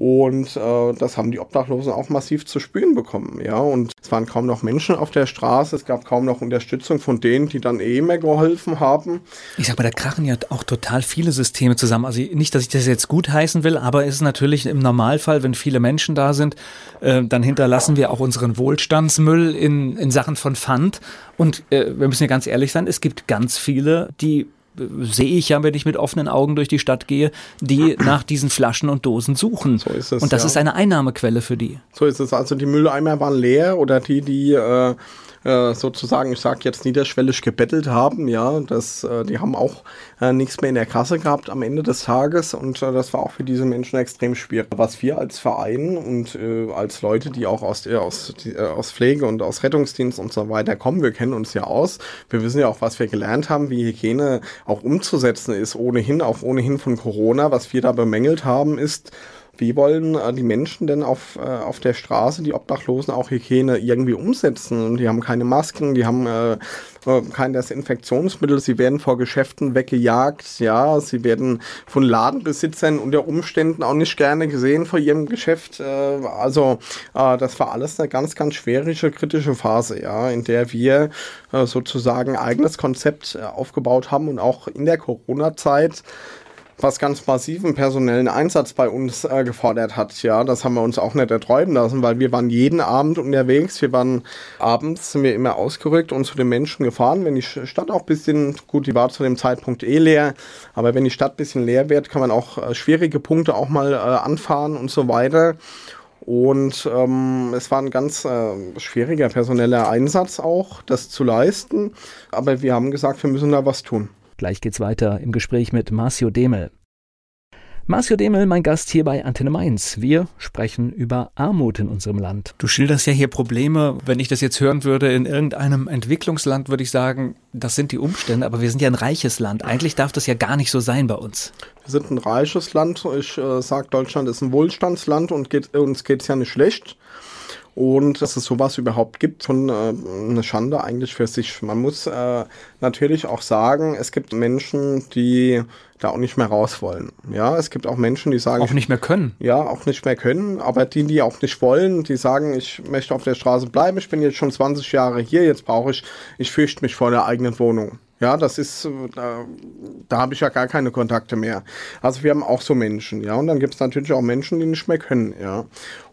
Und äh, das haben die Obdachlosen auch massiv zu spüren bekommen. Ja, und es waren kaum noch Menschen auf der Straße, es gab kaum noch Unterstützung von denen, die dann eh mehr geholfen haben. Ich sag mal, da krachen ja auch total viele Systeme zusammen. Also nicht, dass ich das jetzt gut heißen will, aber es ist natürlich im Normalfall, wenn viele Menschen da sind, äh, dann hinterlassen wir auch unseren Wohlstandsmüll in, in Sachen von Pfand. Und äh, wir müssen ja ganz ehrlich sein, es gibt ganz viele, die sehe ich ja, wenn ich mit offenen Augen durch die Stadt gehe, die [CLEARS THROAT] nach diesen Flaschen und Dosen suchen. So ist es. Und das ja. ist eine Einnahmequelle für die. So ist es. Also die Mülleimer waren leer oder die, die äh, äh, sozusagen, ich sage jetzt niederschwellig gebettelt haben, ja, das, äh, die haben auch äh, nichts mehr in der Kasse gehabt am Ende des Tages und äh, das war auch für diese Menschen extrem schwierig. Was wir als Verein und äh, als Leute, die auch aus, aus, die, aus Pflege und aus Rettungsdienst und so weiter kommen, wir kennen uns ja aus, wir wissen ja auch, was wir gelernt haben, wie Hygiene auch umzusetzen ist, ohnehin, auch ohnehin von Corona. Was wir da bemängelt haben, ist, wie wollen äh, die Menschen denn auf, äh, auf der Straße, die Obdachlosen, auch Hygiene irgendwie umsetzen? Die haben keine Masken, die haben äh, äh, kein Desinfektionsmittel, sie werden vor Geschäften weggejagt, ja, sie werden von Ladenbesitzern unter Umständen auch nicht gerne gesehen vor ihrem Geschäft. Äh, also äh, das war alles eine ganz, ganz schwierige, kritische Phase, ja, in der wir sozusagen eigenes Konzept aufgebaut haben und auch in der Corona-Zeit was ganz massiven personellen Einsatz bei uns äh, gefordert hat. Ja, das haben wir uns auch nicht erträumen lassen, weil wir waren jeden Abend unterwegs. Wir waren abends sind wir immer ausgerückt und zu den Menschen gefahren. Wenn die Stadt auch ein bisschen, gut, die war zu dem Zeitpunkt eh leer, aber wenn die Stadt ein bisschen leer wird, kann man auch äh, schwierige Punkte auch mal äh, anfahren und so weiter. Und ähm, es war ein ganz äh, schwieriger personeller Einsatz auch, das zu leisten. Aber wir haben gesagt, wir müssen da was tun. Gleich geht's weiter im Gespräch mit Marcio Demel. Marcio Demel, mein Gast hier bei Antenne Mainz. Wir sprechen über Armut in unserem Land. Du schilderst ja hier Probleme. Wenn ich das jetzt hören würde in irgendeinem Entwicklungsland, würde ich sagen, das sind die Umstände, aber wir sind ja ein reiches Land. Eigentlich darf das ja gar nicht so sein bei uns. Wir sind ein reiches Land. Ich äh, sage, Deutschland ist ein Wohlstandsland und geht, uns geht es ja nicht schlecht. Und dass es sowas überhaupt gibt, schon äh, eine Schande eigentlich für sich. Man muss äh, natürlich auch sagen, es gibt Menschen, die da auch nicht mehr raus wollen. Ja, es gibt auch Menschen, die sagen. Auch nicht mehr können. Ja, auch nicht mehr können. Aber die, die auch nicht wollen, die sagen, ich möchte auf der Straße bleiben, ich bin jetzt schon 20 Jahre hier, jetzt brauche ich, ich fürchte mich vor der eigenen Wohnung. Ja, das ist, äh, da, da habe ich ja gar keine Kontakte mehr. Also wir haben auch so Menschen, ja. Und dann gibt es natürlich auch Menschen, die nicht mehr können, ja.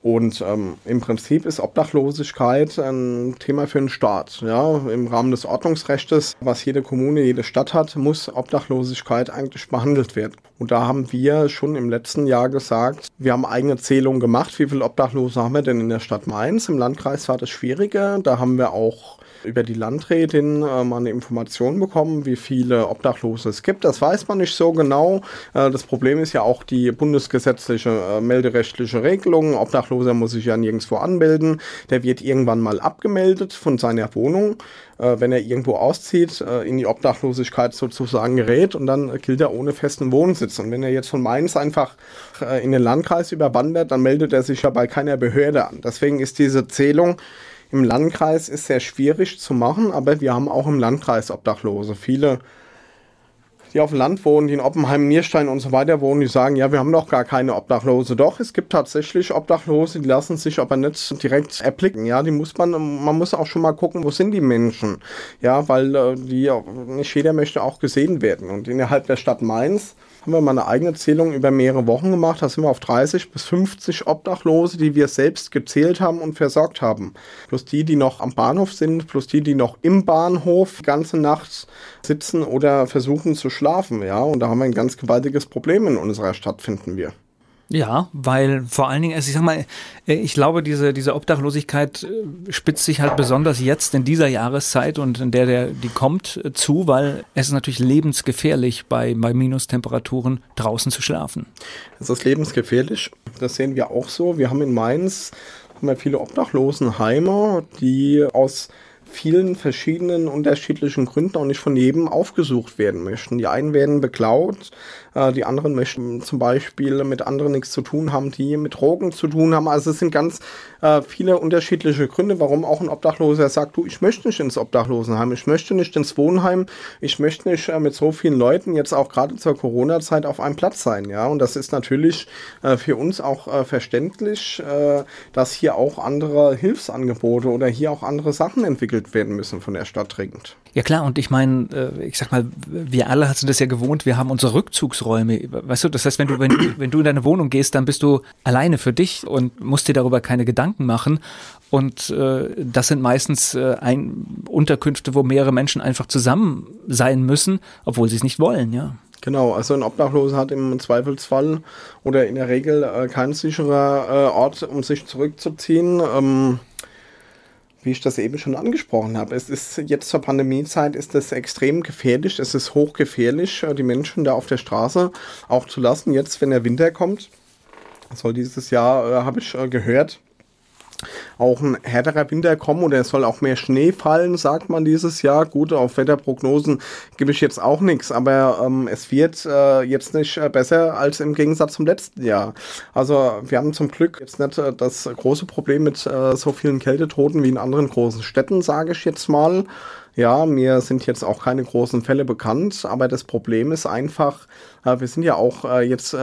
Und ähm, im Prinzip ist Obdachlosigkeit ein Thema für den Staat. Ja, im Rahmen des Ordnungsrechts, was jede Kommune, jede Stadt hat, muss Obdachlosigkeit eigentlich behandelt werden. Und da haben wir schon im letzten Jahr gesagt, wir haben eigene Zählungen gemacht. Wie viele Obdachlose haben wir denn in der Stadt Mainz? Im Landkreis war das schwieriger. Da haben wir auch über die Landrätin äh, mal eine Information bekommen, wie viele Obdachlose es gibt. Das weiß man nicht so genau. Äh, das Problem ist ja auch die bundesgesetzliche äh, melderechtliche Regelung. Obdachloser muss sich ja nirgendwo anmelden. Der wird irgendwann mal abgemeldet von seiner Wohnung, äh, wenn er irgendwo auszieht, äh, in die Obdachlosigkeit sozusagen gerät und dann gilt er ohne festen Wohnsitz. Und wenn er jetzt von Mainz einfach äh, in den Landkreis überwandert, dann meldet er sich ja bei keiner Behörde an. Deswegen ist diese Zählung im Landkreis ist sehr schwierig zu machen, aber wir haben auch im Landkreis Obdachlose. Viele, die auf dem Land wohnen, die in Oppenheim, Nierstein und so weiter wohnen, die sagen, ja, wir haben doch gar keine Obdachlose. Doch, es gibt tatsächlich Obdachlose, die lassen sich aber nicht direkt erblicken. Ja, die muss man, man muss auch schon mal gucken, wo sind die Menschen. Ja, weil äh, die, nicht jeder möchte auch gesehen werden. Und innerhalb der Stadt Mainz haben wir mal eine eigene Zählung über mehrere Wochen gemacht. Da sind wir auf 30 bis 50 Obdachlose, die wir selbst gezählt haben und versorgt haben. Plus die, die noch am Bahnhof sind, plus die, die noch im Bahnhof die ganze Nacht sitzen oder versuchen zu schlafen. Ja, und da haben wir ein ganz gewaltiges Problem in unserer Stadt, finden wir. Ja, weil vor allen Dingen, also ich sag mal, äh, ich glaube, diese, diese Obdachlosigkeit äh, spitzt sich halt besonders jetzt in dieser Jahreszeit und in der, der die kommt äh, zu, weil es ist natürlich lebensgefährlich, bei, bei Minustemperaturen draußen zu schlafen. Es ist lebensgefährlich. Das sehen wir auch so. Wir haben in Mainz haben wir viele Obdachlosenheime, die aus vielen verschiedenen unterschiedlichen Gründen auch nicht von jedem aufgesucht werden möchten. Die einen werden beklaut, äh, die anderen möchten zum Beispiel mit anderen nichts zu tun haben, die mit Drogen zu tun haben. Also es sind ganz äh, viele unterschiedliche Gründe, warum auch ein Obdachloser sagt, du, ich möchte nicht ins Obdachlosenheim, ich möchte nicht ins Wohnheim, ich möchte nicht äh, mit so vielen Leuten jetzt auch gerade zur Corona-Zeit auf einem Platz sein. Ja, und das ist natürlich äh, für uns auch äh, verständlich, dass hier auch andere Hilfsangebote oder hier auch andere Sachen entwickelt werden müssen von der Stadt dringend. Ja klar, und ich meine, ich sag mal, wir alle sind das ja gewohnt, wir haben unsere Rückzugsräume. Weißt du, das heißt, wenn du, wenn, [CLEARS THROAT] wenn du in deine Wohnung gehst, dann bist du alleine für dich und musst dir darüber keine Gedanken machen. Und äh, das sind meistens äh, ein, Unterkünfte, wo mehrere Menschen einfach zusammen sein müssen, obwohl sie es nicht wollen, ja. Genau, also ein Obdachloser hat im Zweifelsfall oder in der Regel äh, kein sicherer äh, Ort, um sich zurückzuziehen. Ähm, wie ich das eben schon angesprochen habe. Es ist jetzt zur Pandemiezeit ist es extrem gefährlich, es ist hochgefährlich, äh, die Menschen da auf der Straße auch zu lassen. Jetzt, wenn der Winter kommt, soll dieses Jahr, äh, habe ich äh, gehört, auch ein härterer Winter kommen oder es soll auch mehr Schnee fallen, sagt man dieses Jahr. Gut, auf Wetterprognosen gebe ich jetzt auch nichts, aber ähm, es wird äh, jetzt nicht äh, besser als im Gegensatz zum letzten Jahr. Also wir haben zum Glück jetzt nicht äh, das große Problem mit äh, so vielen Kältetoten wie in anderen großen Städten, sage ich jetzt mal. Ja, mir sind jetzt auch keine großen Fälle bekannt, aber das Problem ist einfach, äh, wir sind ja auch äh, jetzt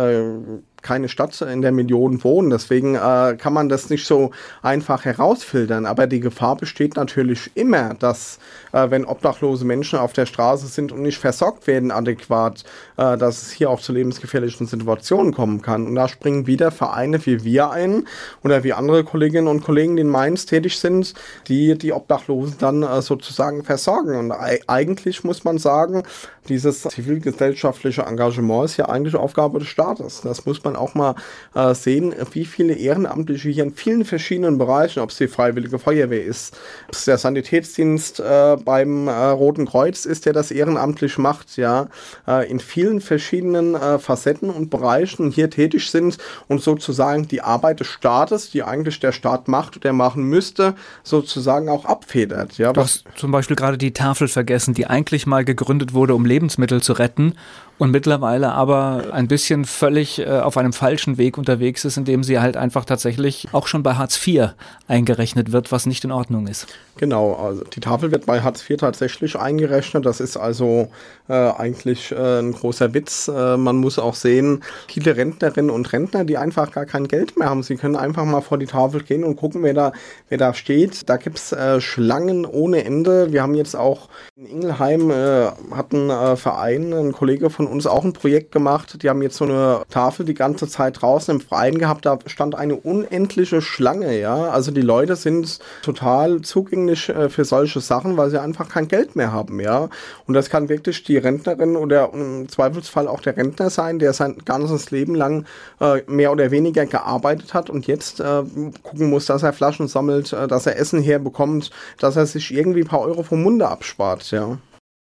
keine Stadt, in der Millionen wohnen. Deswegen äh, kann man das nicht so einfach herausfiltern. Aber die Gefahr besteht natürlich immer, dass äh, wenn obdachlose Menschen auf der Straße sind und nicht versorgt werden adäquat, äh, dass es hier auch zu lebensgefährlichen Situationen kommen kann. Und da springen wieder Vereine wie wir ein oder wie andere Kolleginnen und Kollegen, die in Mainz tätig sind, die die Obdachlosen dann äh, sozusagen versorgen. Und eigentlich muss man sagen, dieses zivilgesellschaftliche Engagement ist ja eigentlich Aufgabe des Staates. Das muss man auch mal äh, sehen, wie viele Ehrenamtliche hier in vielen verschiedenen Bereichen, ob es die Freiwillige Feuerwehr ist, ob es der Sanitätsdienst äh, beim äh, Roten Kreuz ist, der das ehrenamtlich macht, ja, äh, in vielen verschiedenen äh, Facetten und Bereichen hier tätig sind und sozusagen die Arbeit des Staates, die eigentlich der Staat macht oder machen müsste, sozusagen auch abfedert. Ja, du hast zum Beispiel gerade die Tafel vergessen, die eigentlich mal gegründet wurde, um Lebensmittel zu retten und mittlerweile aber ein bisschen völlig äh, auf einem falschen Weg unterwegs ist, indem sie halt einfach tatsächlich auch schon bei Hartz IV eingerechnet wird, was nicht in Ordnung ist. Genau, also die Tafel wird bei Hartz IV tatsächlich eingerechnet. Das ist also äh, eigentlich äh, ein großer Witz. Äh, man muss auch sehen, viele Rentnerinnen und Rentner, die einfach gar kein Geld mehr haben, sie können einfach mal vor die Tafel gehen und gucken, wer da, wer da steht. Da gibt's äh, Schlangen ohne Ende. Wir haben jetzt auch in Ingelheim, äh, hat ein äh, Verein, ein Kollege von uns auch ein Projekt gemacht. Die haben jetzt so eine Tafel die ganze Zeit draußen im Verein gehabt. Da stand eine unendliche Schlange, ja. Also die Leute sind total zugänglich äh, für solche Sachen, weil sie einfach kein Geld mehr haben, ja. Und das kann wirklich die Rentnerin oder im Zweifelsfall auch der Rentner sein, der sein ganzes Leben lang äh, mehr oder weniger gearbeitet hat und jetzt äh, gucken muss, dass er Flaschen sammelt, äh, dass er Essen herbekommt, dass er sich irgendwie ein paar Euro vom Munde abspart, ja.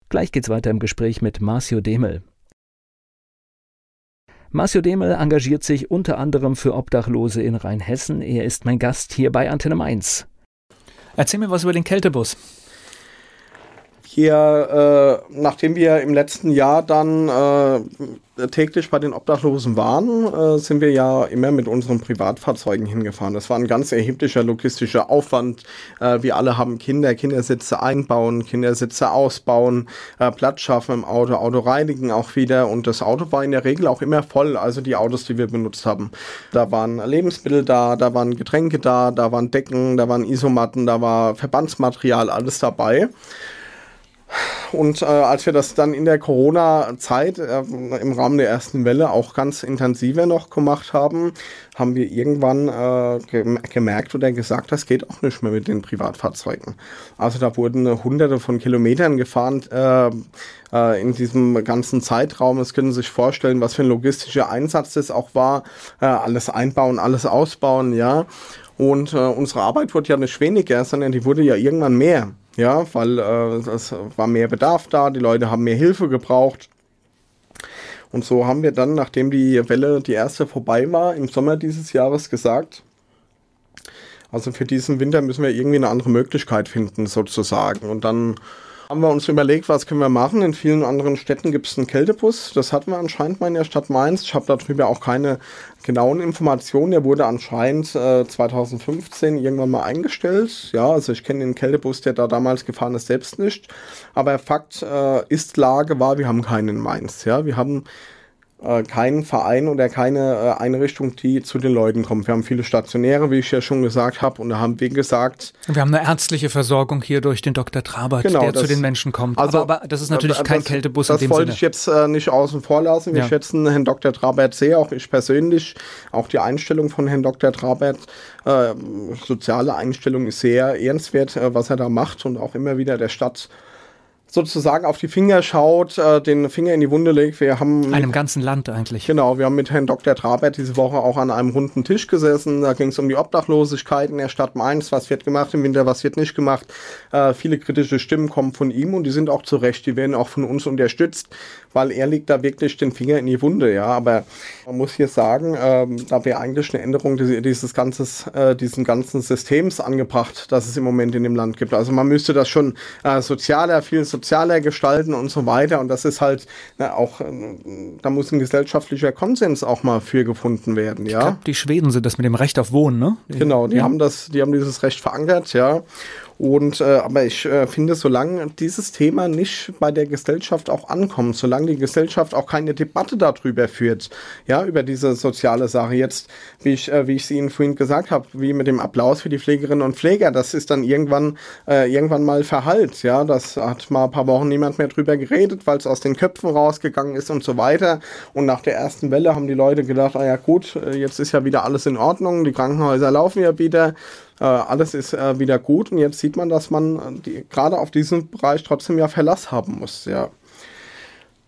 Gleich geht's weiter im Gespräch mit Marcio Demel. Marcio Demel engagiert sich unter anderem für Obdachlose in Rheinhessen. Er ist mein Gast hier bei Antenne Mainz. Erzähl mir was über den Kältebus. Hier, äh, nachdem wir im letzten Jahr dann äh, täglich bei den Obdachlosen waren, äh, sind wir ja immer mit unseren Privatfahrzeugen hingefahren. Das war ein ganz erheblicher logistischer Aufwand. Äh, wir alle haben Kinder, Kindersitze einbauen, Kindersitze ausbauen, äh, Platz schaffen im Auto, Auto reinigen auch wieder. Und das Auto war in der Regel auch immer voll, also die Autos, die wir benutzt haben. Da waren Lebensmittel da, da waren Getränke da, da waren Decken, da waren Isomatten, da war Verbandsmaterial, alles dabei. Und äh, als wir das dann in der Corona-Zeit äh, im Rahmen der ersten Welle auch ganz intensiver noch gemacht haben, haben wir irgendwann äh, gemerkt oder gesagt, das geht auch nicht mehr mit den Privatfahrzeugen. Also da wurden hunderte von Kilometern gefahren äh, äh, in diesem ganzen Zeitraum. Das können Sie sich vorstellen, was für ein logistischer Einsatz das auch war. Äh, alles einbauen, alles ausbauen, ja. Und äh, unsere Arbeit wurde ja nicht weniger, sondern die wurde ja irgendwann mehr. Ja, weil äh, es war mehr Bedarf da, die Leute haben mehr Hilfe gebraucht. Und so haben wir dann, nachdem die Welle, die erste vorbei war, im Sommer dieses Jahres gesagt, also für diesen Winter müssen wir irgendwie eine andere Möglichkeit finden, sozusagen. Und dann haben wir uns überlegt, was können wir machen. In vielen anderen Städten gibt es einen Kältebus. Das hatten wir anscheinend mal in der Stadt Mainz. Ich habe darüber auch keine genauen Informationen. Der wurde anscheinend äh, 2015 irgendwann mal eingestellt. Ja, also ich kenne den Kältebus, der da damals gefahren ist, selbst nicht. Aber Fakt äh, ist, Lage war, wir haben keinen in Mainz. Ja, wir haben äh, keinen Verein oder keine äh, Einrichtung, die zu den Leuten kommt. Wir haben viele Stationäre, wie ich ja schon gesagt habe, und da haben wir gesagt. Wir haben eine ärztliche Versorgung hier durch den Dr. Trabert, genau, der das, zu den Menschen kommt. Also, aber, aber das ist natürlich kein das, Kältebus das in dem wollte Sinne. ich jetzt äh, nicht außen vor lassen. Wir ja. schätzen Herrn Dr. Trabert sehr, auch ich persönlich, auch die Einstellung von Herrn Dr. Trabert. Äh, soziale Einstellung ist sehr ernstwert, äh, was er da macht und auch immer wieder der Stadt sozusagen auf die Finger schaut, äh, den Finger in die Wunde legt. Wir haben einem ganzen Land eigentlich. Genau, wir haben mit Herrn Dr. Trabert diese Woche auch an einem runden Tisch gesessen. Da ging es um die Obdachlosigkeit in der Stadt Mainz. Was wird gemacht im Winter, was wird nicht gemacht. Äh, viele kritische Stimmen kommen von ihm und die sind auch zu Recht. Die werden auch von uns unterstützt, weil er legt da wirklich den Finger in die Wunde. Ja, aber man muss hier sagen, ähm, da wäre eigentlich eine Änderung dieses ganzes, äh, diesen ganzen Systems angebracht, das es im Moment in dem Land gibt. Also man müsste das schon äh, sozialer, viel sozialer sozialer gestalten und so weiter. Und das ist halt na, auch, äh, da muss ein gesellschaftlicher Konsens auch mal für gefunden werden, ja. Ich glaub, die Schweden sind das mit dem Recht auf Wohnen, ne? Genau, die ja. haben das, die haben dieses Recht verankert, ja. Und äh, aber ich äh, finde, solange dieses Thema nicht bei der Gesellschaft auch ankommt, solange die Gesellschaft auch keine Debatte darüber führt, ja, über diese soziale Sache jetzt, wie ich, äh, wie ich es Ihnen vorhin gesagt habe, wie mit dem Applaus für die Pflegerinnen und Pfleger, das ist dann irgendwann, äh, irgendwann mal verhallt, ja, das hat mal ein paar Wochen niemand mehr drüber geredet, weil es aus den Köpfen rausgegangen ist und so weiter. Und nach der ersten Welle haben die Leute gedacht, ah ja gut, äh, jetzt ist ja wieder alles in Ordnung, die Krankenhäuser laufen ja wieder äh, alles ist äh, wieder gut und jetzt sieht man, dass man die, gerade auf diesem Bereich trotzdem ja Verlass haben muss, ja.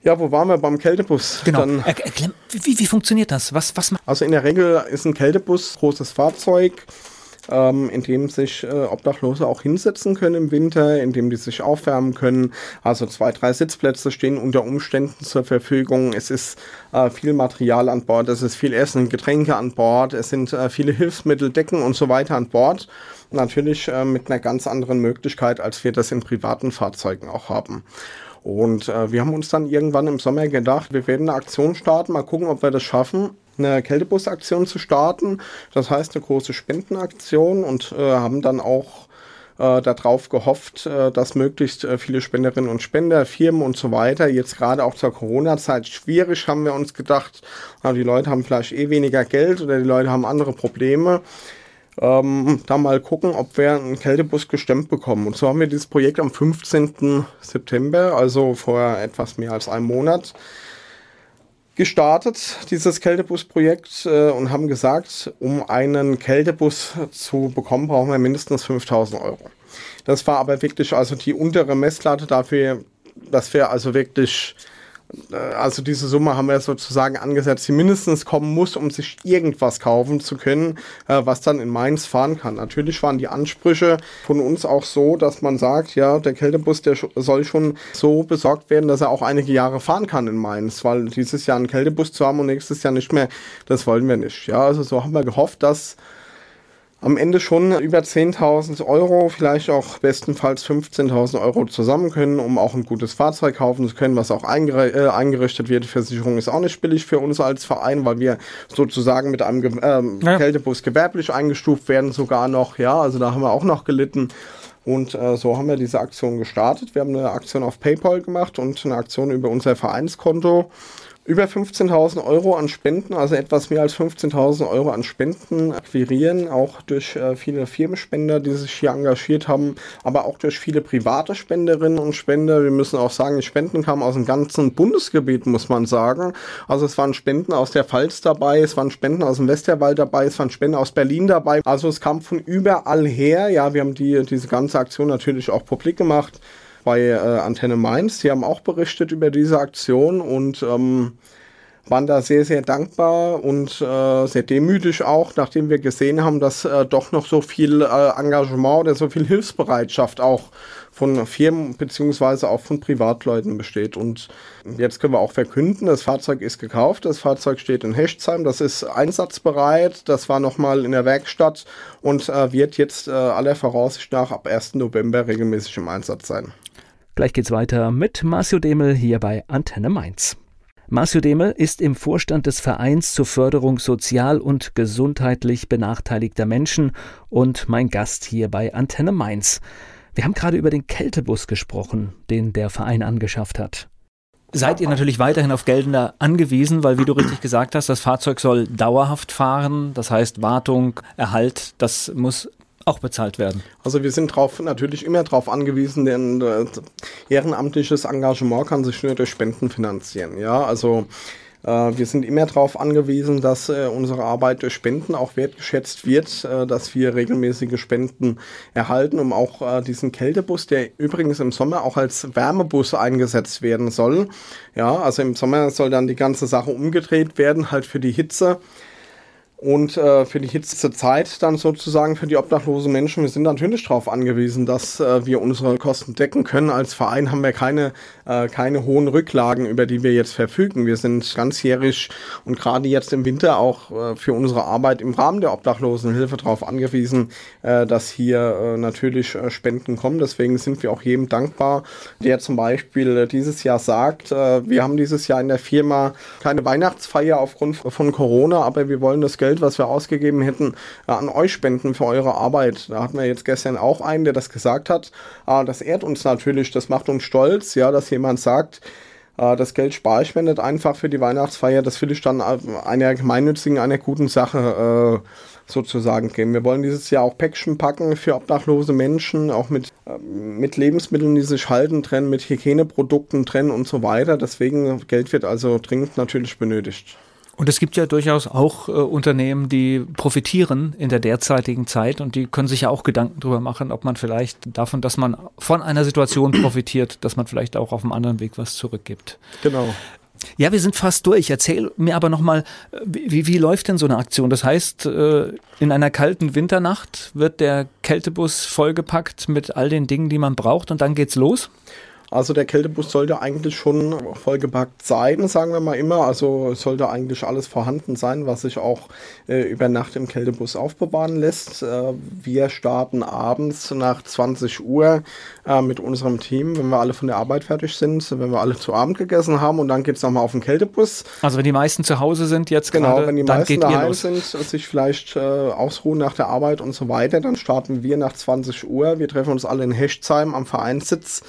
Ja, wo waren wir beim Kältebus? Genau. Dann, wie, wie, funktioniert das? Was, was also in der Regel ist ein Kältebus großes Fahrzeug, ähm, in dem sich äh, Obdachlose auch hinsetzen können im Winter, in dem die sich aufwärmen können. Also zwei, drei Sitzplätze stehen unter Umständen zur Verfügung. Es ist äh, viel Material an Bord, es ist viel Essen, Getränke an Bord, es sind äh, viele Hilfsmittel, Decken und so weiter an Bord. Natürlich äh, mit einer ganz anderen Möglichkeit, als wir das in privaten Fahrzeugen auch haben. Und äh, wir haben uns dann irgendwann im Sommer gedacht, wir werden eine Aktion starten, mal gucken, ob wir das schaffen, eine Kältebus-Aktion zu starten. Das heißt eine große Spendenaktion und äh, haben dann auch äh, darauf gehofft, äh, dass möglichst äh, viele Spenderinnen und Spender, Firmen und so weiter, jetzt gerade auch zur Corona-Zeit schwierig, haben wir uns gedacht, die Leute haben vielleicht eh weniger Geld oder die Leute haben andere Probleme ähm, da mal gucken, ob wir einen Kältebus gestemmt bekommen. Und so haben wir dieses Projekt am 15. September, also vor etwas mehr als einem Monat, gestartet, dieses Kältebus-Projekt, äh, und haben gesagt, um einen Kältebus zu bekommen, brauchen wir mindestens 5000 Euro. Das war aber wirklich also die untere Messlatte dafür, dass wir also wirklich also diese Summe haben wir sozusagen angesetzt, die mindestens kommen muss, um sich irgendwas kaufen zu können, äh, was dann in Mainz fahren kann. Natürlich waren die Ansprüche von uns auch so, dass man sagt, ja, der Kältebus, der soll schon so besorgt werden, dass er auch einige Jahre fahren kann in Mainz, weil dieses Jahr einen Kältebus zu haben und nächstes Jahr nicht mehr, das wollen wir nicht. Ja, also so haben wir gehofft, dass am Ende schon über 10.000 Euro, vielleicht auch bestenfalls 15.000 Euro zusammen können, um auch ein gutes Fahrzeug kaufen zu können, was auch äh, eingerichtet wird. Versicherung ist auch nicht billig für uns als Verein, weil wir sozusagen mit einem ähm, ja. Kältebus gewerblich eingestuft werden, sogar noch. Ja, also da haben wir auch noch gelitten. Und äh, so haben wir diese Aktion gestartet. Wir haben eine Aktion auf PayPal gemacht und eine Aktion über unser Vereinskonto über 15.000 Euro an Spenden, also etwas mehr als 15.000 Euro an Spenden akquirieren, auch durch äh, viele Firmenspender, die sich hier engagiert haben, aber auch durch viele private Spenderinnen und Spender. Wir müssen auch sagen, die Spenden kamen aus dem ganzen Bundesgebiet, muss man sagen. Also es waren Spenden aus der Pfalz dabei, es waren Spenden aus dem Westerwald dabei, es waren Spenden aus Berlin dabei. Also es kam von überall her. Ja, wir haben die, diese ganze Aktion natürlich auch publik gemacht bei äh, Antenne Mainz. Die haben auch berichtet über diese Aktion und ähm, waren da sehr, sehr dankbar und äh, sehr demütig auch, nachdem wir gesehen haben, dass äh, doch noch so viel äh, Engagement oder so viel Hilfsbereitschaft auch von Firmen beziehungsweise auch von Privatleuten besteht. Und jetzt können wir auch verkünden, das Fahrzeug ist gekauft, das Fahrzeug steht in Hechtsheim, das ist einsatzbereit, das war nochmal in der Werkstatt und äh, wird jetzt äh, aller Voraussicht nach ab 1. November regelmäßig im Einsatz sein. Gleich geht's weiter mit Marcio Demel hier bei Antenne Mainz. Marcio Demel ist im Vorstand des Vereins zur Förderung sozial und gesundheitlich benachteiligter Menschen und mein Gast hier bei Antenne Mainz. Wir haben gerade über den Kältebus gesprochen, den der Verein angeschafft hat. Seid ihr natürlich weiterhin auf Geldender angewiesen, weil, wie du richtig gesagt hast, das Fahrzeug soll dauerhaft fahren. Das heißt, Wartung, Erhalt, das muss auch bezahlt werden. Also wir sind drauf, natürlich immer darauf angewiesen, denn äh, ehrenamtliches Engagement kann sich nur durch Spenden finanzieren. Ja, also äh, wir sind immer darauf angewiesen, dass äh, unsere Arbeit durch Spenden auch wertgeschätzt wird, äh, dass wir regelmäßige Spenden erhalten, um auch äh, diesen Kältebus, der übrigens im Sommer auch als Wärmebus eingesetzt werden soll. Ja, also im Sommer soll dann die ganze Sache umgedreht werden, halt für die Hitze und äh, für die Hitzezeit dann sozusagen für die obdachlosen Menschen, wir sind natürlich darauf angewiesen, dass äh, wir unsere Kosten decken können. Als Verein haben wir keine, äh, keine hohen Rücklagen, über die wir jetzt verfügen. Wir sind ganzjährig und gerade jetzt im Winter auch äh, für unsere Arbeit im Rahmen der Obdachlosenhilfe darauf angewiesen, äh, dass hier äh, natürlich Spenden kommen. Deswegen sind wir auch jedem dankbar, der zum Beispiel dieses Jahr sagt, wir haben dieses Jahr in der Firma keine Weihnachtsfeier aufgrund von Corona, aber wir wollen das Geld Geld, was wir ausgegeben hätten, äh, an euch spenden für eure Arbeit. Da hatten wir jetzt gestern auch einen, der das gesagt hat. Äh, das ehrt uns natürlich, das macht uns stolz, ja, dass jemand sagt, äh, das Geld spare ich mir einfach für die Weihnachtsfeier. Das will ich dann einer gemeinnützigen, einer guten Sache sozusagen geben. Wir wollen dieses Jahr auch Päckchen packen für obdachlose Menschen, auch mit, mit Lebensmitteln, die sich halten, trennen, mit Hygieneprodukten trennen und so weiter. Deswegen Geld wird also dringend natürlich benötigt. Und es gibt ja durchaus auch äh, Unternehmen, die profitieren in der derzeitigen Zeit und die können sich ja auch Gedanken darüber machen, ob man vielleicht davon, dass man von einer Situation [CLEARS THROAT] profitiert, dass man vielleicht auch auf einem anderen Weg was zurückgibt. Genau. Ja, wir sind fast durch. Erzähl mir aber nochmal, wie, wie läuft denn so eine Aktion? Das heißt, äh, in einer kalten Winternacht wird der Kältebus vollgepackt mit all den Dingen, die man braucht und dann geht's los? Also der Kältebus sollte eigentlich schon vollgepackt sein, sagen wir mal immer. Also sollte eigentlich alles vorhanden sein, was sich auch äh, über Nacht im Kältebus aufbewahren lässt. Äh, wir starten abends nach 20 Uhr äh, mit unserem Team, wenn wir alle von der Arbeit fertig sind, wenn wir alle zu Abend gegessen haben und dann geht es nochmal auf den Kältebus. Also wenn die meisten zu Hause sind jetzt genau, gerade, wenn die meisten daheim sind, sich vielleicht äh, ausruhen nach der Arbeit und so weiter, dann starten wir nach 20 Uhr. Wir treffen uns alle in Hechtsheim am Vereinssitz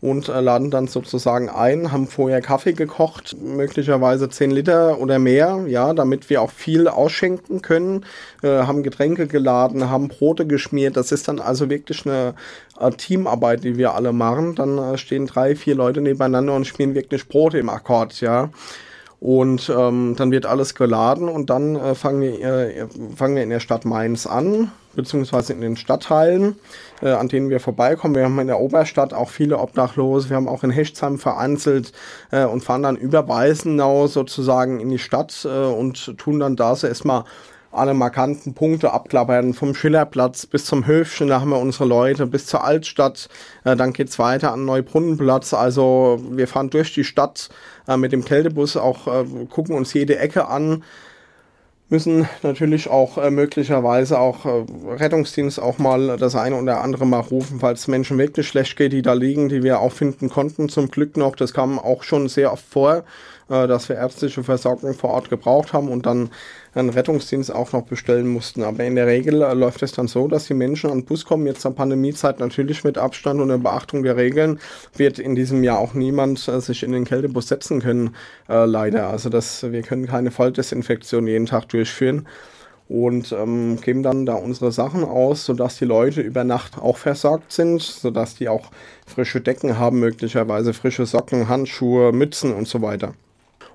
und äh, laden dann sozusagen ein, haben vorher Kaffee gekocht, möglicherweise 10 Liter oder mehr, ja, damit wir auch viel ausschenken können, äh, haben Getränke geladen, haben Brote geschmiert. Das ist dann also wirklich eine äh, Teamarbeit, die wir alle machen. Dann äh, stehen drei, vier Leute nebeneinander und spielen wirklich Brote im Akkord, ja. Und ähm, dann wird alles geladen und dann äh, fangen, wir, fangen wir in der Stadt Mainz an, beziehungsweise in den Stadtteilen, äh, an denen wir vorbeikommen. Wir haben in der Oberstadt auch viele Obdachlose. Wir haben auch in Hechtsheim vereinzelt äh, und fahren dann über Weißenau sozusagen in die Stadt äh, und tun dann da so erstmal alle markanten Punkte abklappern, vom Schillerplatz bis zum Höfchen, da haben wir unsere Leute, bis zur Altstadt, äh, dann geht's weiter an Neubrunnenplatz, also wir fahren durch die Stadt äh, mit dem Kältebus, auch äh, gucken uns jede Ecke an, müssen natürlich auch äh, möglicherweise auch äh, Rettungsdienst auch mal das eine oder andere mal rufen, falls Menschen wirklich schlecht geht, die da liegen, die wir auch finden konnten. Zum Glück noch, das kam auch schon sehr oft vor, äh, dass wir ärztliche Versorgung vor Ort gebraucht haben und dann einen Rettungsdienst auch noch bestellen mussten. Aber in der Regel äh, läuft es dann so, dass die Menschen an den Bus kommen, jetzt zur Pandemiezeit natürlich mit Abstand und der Beachtung der Regeln, wird in diesem Jahr auch niemand äh, sich in den Kältebus setzen können, leider. Also das, wir können keine Volldesinfektion jeden Tag durchführen und ähm, geben dann da unsere Sachen aus, sodass die Leute über Nacht auch versorgt sind, sodass die auch frische Decken haben, möglicherweise frische Socken, Handschuhe, Mützen und so weiter.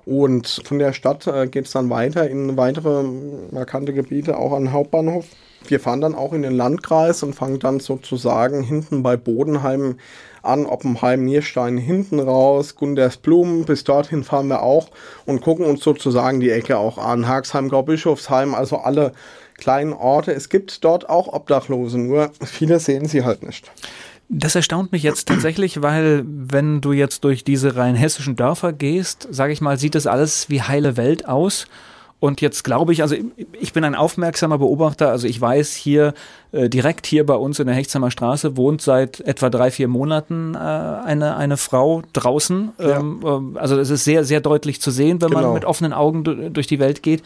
Und von der Stadt äh, geht es dann weiter in weitere markante Gebiete, auch an den Hauptbahnhof. Wir fahren dann auch in den Landkreis und fangen dann sozusagen hinten bei Bodenheim an, Oppenheim, Nierstein hinten raus, Gundersblumen, bis dorthin fahren wir auch und gucken uns sozusagen die Ecke auch an. Haxheim, Graubischofsheim, also alle kleinen Orte. Es gibt dort auch Obdachlose, nur viele sehen sie halt nicht. Das erstaunt mich jetzt tatsächlich, weil wenn du jetzt durch diese rein hessischen Dörfer gehst, sage ich mal, sieht das alles wie heile Welt aus. Und jetzt glaube ich, also ich bin ein aufmerksamer Beobachter, also ich weiß hier äh, direkt hier bei uns in der Hechtsheimer Straße wohnt seit etwa drei, vier Monaten äh, eine, eine Frau draußen. Ja. Ähm, äh, also es ist sehr, sehr deutlich zu sehen, wenn genau. man mit offenen Augen durch die Welt geht.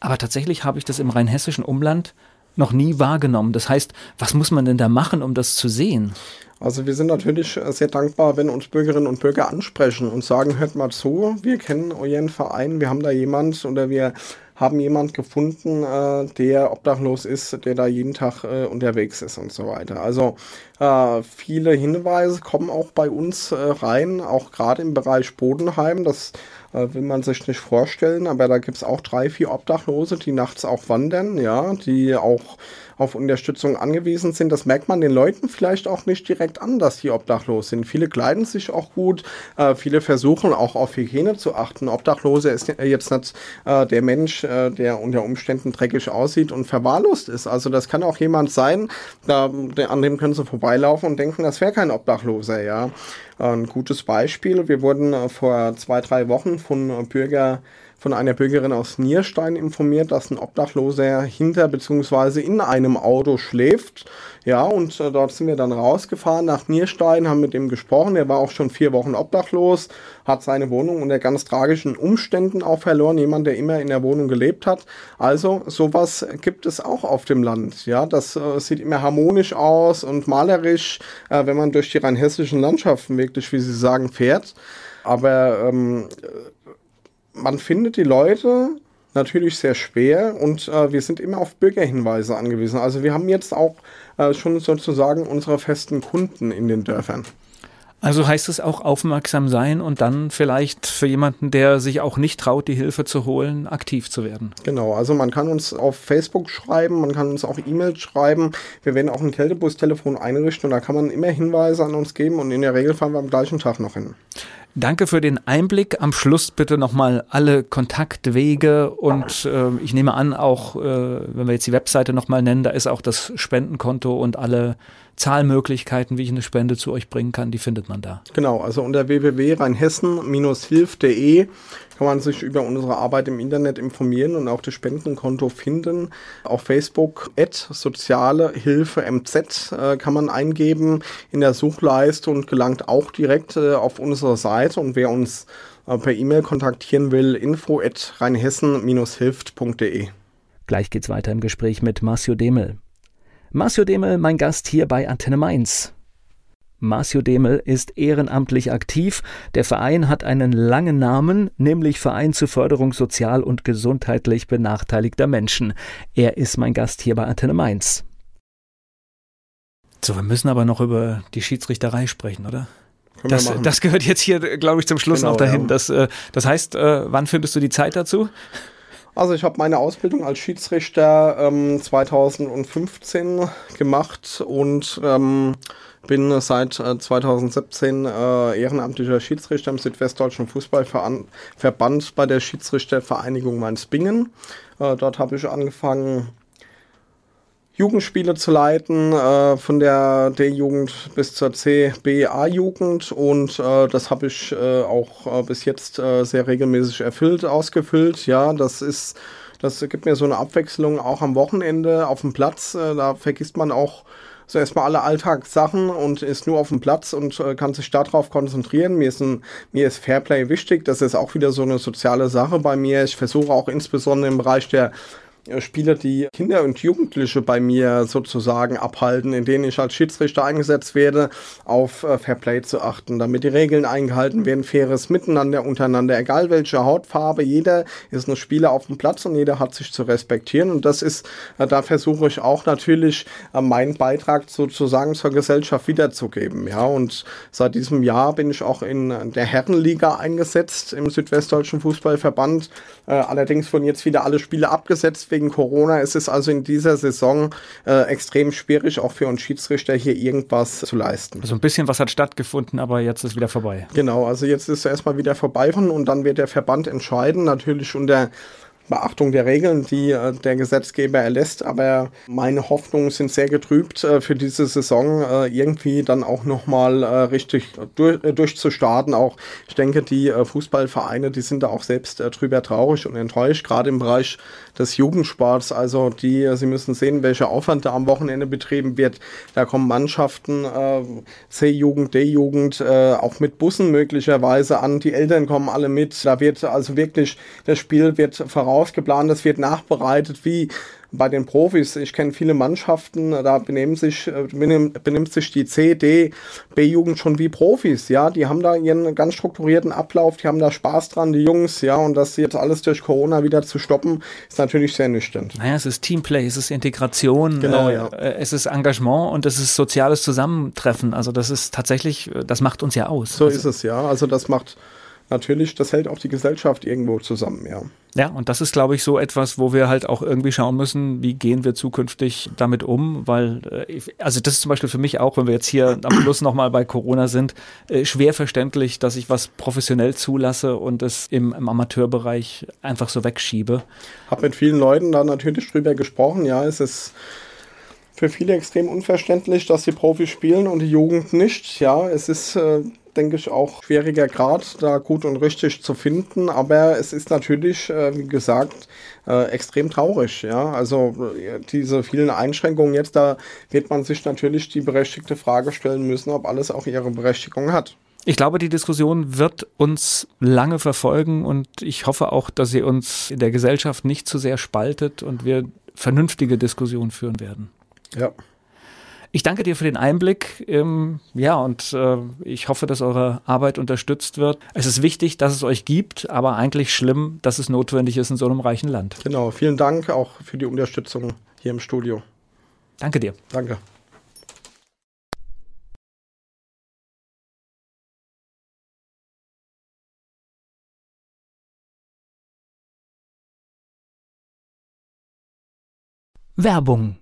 Aber tatsächlich habe ich das im rheinhessischen Umland noch nie wahrgenommen. Das heißt, was muss man denn da machen, um das zu sehen? Also wir sind natürlich sehr dankbar, wenn uns Bürgerinnen und Bürger ansprechen und sagen, hört mal zu, wir kennen euren Verein, wir haben da jemand oder wir haben jemand gefunden, äh, der obdachlos ist, der da jeden Tag äh, unterwegs ist und so weiter. Also äh, viele Hinweise kommen auch bei uns äh, rein, auch gerade im Bereich Bodenheim. Das will man sich nicht vorstellen, aber da gibt es auch drei, vier Obdachlose, die nachts auch wandern, ja, die auch auf Unterstützung angewiesen sind. Das merkt man den Leuten vielleicht auch nicht direkt an, dass die obdachlos sind. Viele kleiden sich auch gut, äh, viele versuchen auch auf Hygiene zu achten. Obdachlose ist jetzt nicht äh, der Mensch, äh, der unter Umständen dreckig aussieht und verwahrlost ist. Also das kann auch jemand sein, da, an dem können sie vorbeilaufen und denken, das wäre kein Obdachloser, ja. Ein gutes Beispiel. Wir wurden äh, vor zwei, drei Wochen von Bürger von einer Bürgerin aus Nierstein informiert, dass ein Obdachloser hinter bzw. in einem Auto schläft. Ja, und äh, dort sind wir dann rausgefahren nach Nierstein, haben mit ihm gesprochen. Er war auch schon vier Wochen obdachlos, hat seine Wohnung unter ganz tragischen Umständen auch verloren. Jemand, der immer in der Wohnung gelebt hat. Also sowas gibt es auch auf dem Land. Ja, das äh, sieht immer harmonisch aus und malerisch, äh, wenn man durch die rheinhessischen Landschaften wirklich, wie Sie sagen, fährt. Aber ähm, man findet die Leute natürlich sehr schwer und äh, wir sind immer auf Bürgerhinweise angewiesen. Also wir haben jetzt auch äh, schon sozusagen unsere festen Kunden in den Dörfern. Also heißt es auch aufmerksam sein und dann vielleicht für jemanden, der sich auch nicht traut, die Hilfe zu holen, aktiv zu werden. Genau, also man kann uns auf Facebook schreiben, man kann uns auch E-Mails schreiben. Wir werden auch ein Kältebus-Telefon einrichten und da kann man immer Hinweise an uns geben und in der Regel fahren wir am gleichen Tag noch hin. Danke für den Einblick. Am Schluss bitte nochmal alle Kontaktwege und äh, ich nehme an, auch äh, wenn wir jetzt die Webseite nochmal nennen, da ist auch das Spendenkonto und alle Zahlmöglichkeiten, wie ich eine Spende zu euch bringen kann, die findet man da. Genau, also unter www.rheinhessen-hilf.de kann man sich über unsere Arbeit im Internet informieren und auch das Spendenkonto finden. Auf Facebook soziale Hilfe MZ äh, kann man eingeben in der Suchleiste und gelangt auch direkt äh, auf unsere Seite. Und wer uns äh, per E-Mail kontaktieren will, info at rheinhessen-hilft.de. Gleich geht's weiter im Gespräch mit Marcio Demel. Marcio Demel, mein Gast hier bei Antenne Mainz. Marcio Demel ist ehrenamtlich aktiv. Der Verein hat einen langen Namen, nämlich Verein zur Förderung sozial und gesundheitlich benachteiligter Menschen. Er ist mein Gast hier bei Antenne Mainz. So, wir müssen aber noch über die Schiedsrichterei sprechen, oder? Das, das, gehört jetzt hier, glaube ich, zum Schluss genau, noch dahin. Ja. Das, äh, das heißt, äh, wann findest du die Zeit dazu? Also ich habe meine Ausbildung als Schiedsrichter ähm, 2015 gemacht und ähm, bin seit äh, 2017 äh, ehrenamtlicher Schiedsrichter im Südwestdeutschen Fußballverband bei der Schiedsrichtervereinigung Mainz-Bingen. Äh, dort habe ich angefangen Jugendspiele zu leiten, äh, von der D-Jugend bis zur CBA-Jugend und äh, das habe ich äh, auch äh, bis jetzt äh, sehr regelmäßig erfüllt, ausgefüllt. Ja, das ist, das gibt mir so eine Abwechslung auch am Wochenende auf dem Platz. Äh, da vergisst man auch so erstmal alle Alltagssachen und ist nur auf dem Platz und äh, kann sich darauf konzentrieren. Mir ist, ein, mir ist Fairplay wichtig. Das ist auch wieder so eine soziale Sache bei mir. Ich versuche auch insbesondere im Bereich der Spieler, die Kinder und Jugendliche bei mir sozusagen abhalten, in denen ich als Schiedsrichter eingesetzt werde, auf äh, Fairplay zu achten, damit die Regeln eingehalten werden, faires Miteinander untereinander, egal welche Hautfarbe, jeder ist ein Spieler auf dem Platz und jeder hat sich zu respektieren. Und das ist, äh, da versuche ich auch natürlich meinen Beitrag sozusagen zur Gesellschaft wiederzugeben, ja. Und seit diesem Jahr bin ich auch in der Herrenliga eingesetzt im Südwestdeutschen Fußballverband, allerdings wurden jetzt wieder alle Spiele abgesetzt wegen Corona ist es also in dieser Saison äh, extrem schwierig, auch für uns Schiedsrichter hier irgendwas zu leisten. Also ein bisschen was hat stattgefunden, aber jetzt ist wieder vorbei. Genau, also jetzt ist es erstmal wieder vorbei und dann wird der Verband entscheiden, natürlich unter Beachtung der Regeln, die äh, der Gesetzgeber erlässt. Aber meine Hoffnungen sind sehr getrübt äh, für diese Saison, äh, irgendwie dann auch nochmal richtig durch, durchzustarten. Auch ich denke, die Fußballvereine, die sind da auch selbst drüber traurig und enttäuscht, gerade im Bereich des Jugendsports. Also die, Sie müssen sehen, welcher Aufwand da am Wochenende betrieben wird. Da kommen Mannschaften, C-Jugend, D-Jugend, auch mit Bussen möglicherweise an. Die Eltern kommen alle mit. Da wird also wirklich, das Spiel wird voraus vorausgeplant, das wird nachbereitet, wie bei den Profis. Ich kenne viele Mannschaften, da benehmen sich, äh, benimmt, benimmt sich die C, D, B-Jugend schon wie Profis, ja. Die haben da ihren ganz strukturierten Ablauf, die haben da Spaß dran, die Jungs, ja. Und das jetzt alles durch Corona wieder zu stoppen, ist natürlich sehr nüchtern. Naja, es ist Teamplay, es ist Integration, genau, äh, ja. Äh, es ist Engagement und es ist soziales Zusammentreffen. Also das ist tatsächlich, das macht uns ja aus. So also, ist es, ja. Also das macht natürlich, das hält auch die Gesellschaft irgendwo zusammen, ja. Ja, und das ist, glaube ich, so etwas, wo wir halt auch irgendwie schauen müssen, wie gehen wir zukünftig damit um, weil, äh, also das ist zum Beispiel für mich auch, wenn wir jetzt hier am Schluss nochmal bei Corona sind, äh, schwer verständlich, dass ich was professionell zulasse und es im, im Amateurbereich einfach so wegschiebe. Hab mit vielen Leuten da natürlich drüber gesprochen, ja, es ist für viele extrem unverständlich, dass die Profis spielen und die Jugend nicht. Ja, es ist äh, denke ich, auch schwieriger Grad, da gut und richtig zu finden. Aber es ist natürlich, äh, wie gesagt, äh, extrem traurig. Ja, also äh, diese vielen Einschränkungen jetzt, da wird man sich natürlich die berechtigte Frage stellen müssen, ob alles auch ihre Berechtigung hat. Ich glaube, die Diskussion wird uns lange verfolgen und ich hoffe auch, dass sie uns in der Gesellschaft nicht zu sehr spaltet und wir vernünftige Diskussionen führen werden. Ja. Ich danke dir für den Einblick. Ähm, ja, und äh, ich hoffe, dass eure Arbeit unterstützt wird. Es ist wichtig, dass es euch gibt, aber eigentlich schlimm, dass es notwendig ist in so einem reichen Land. Genau, vielen Dank auch für die Unterstützung hier im Studio. Danke dir. Danke. Werbung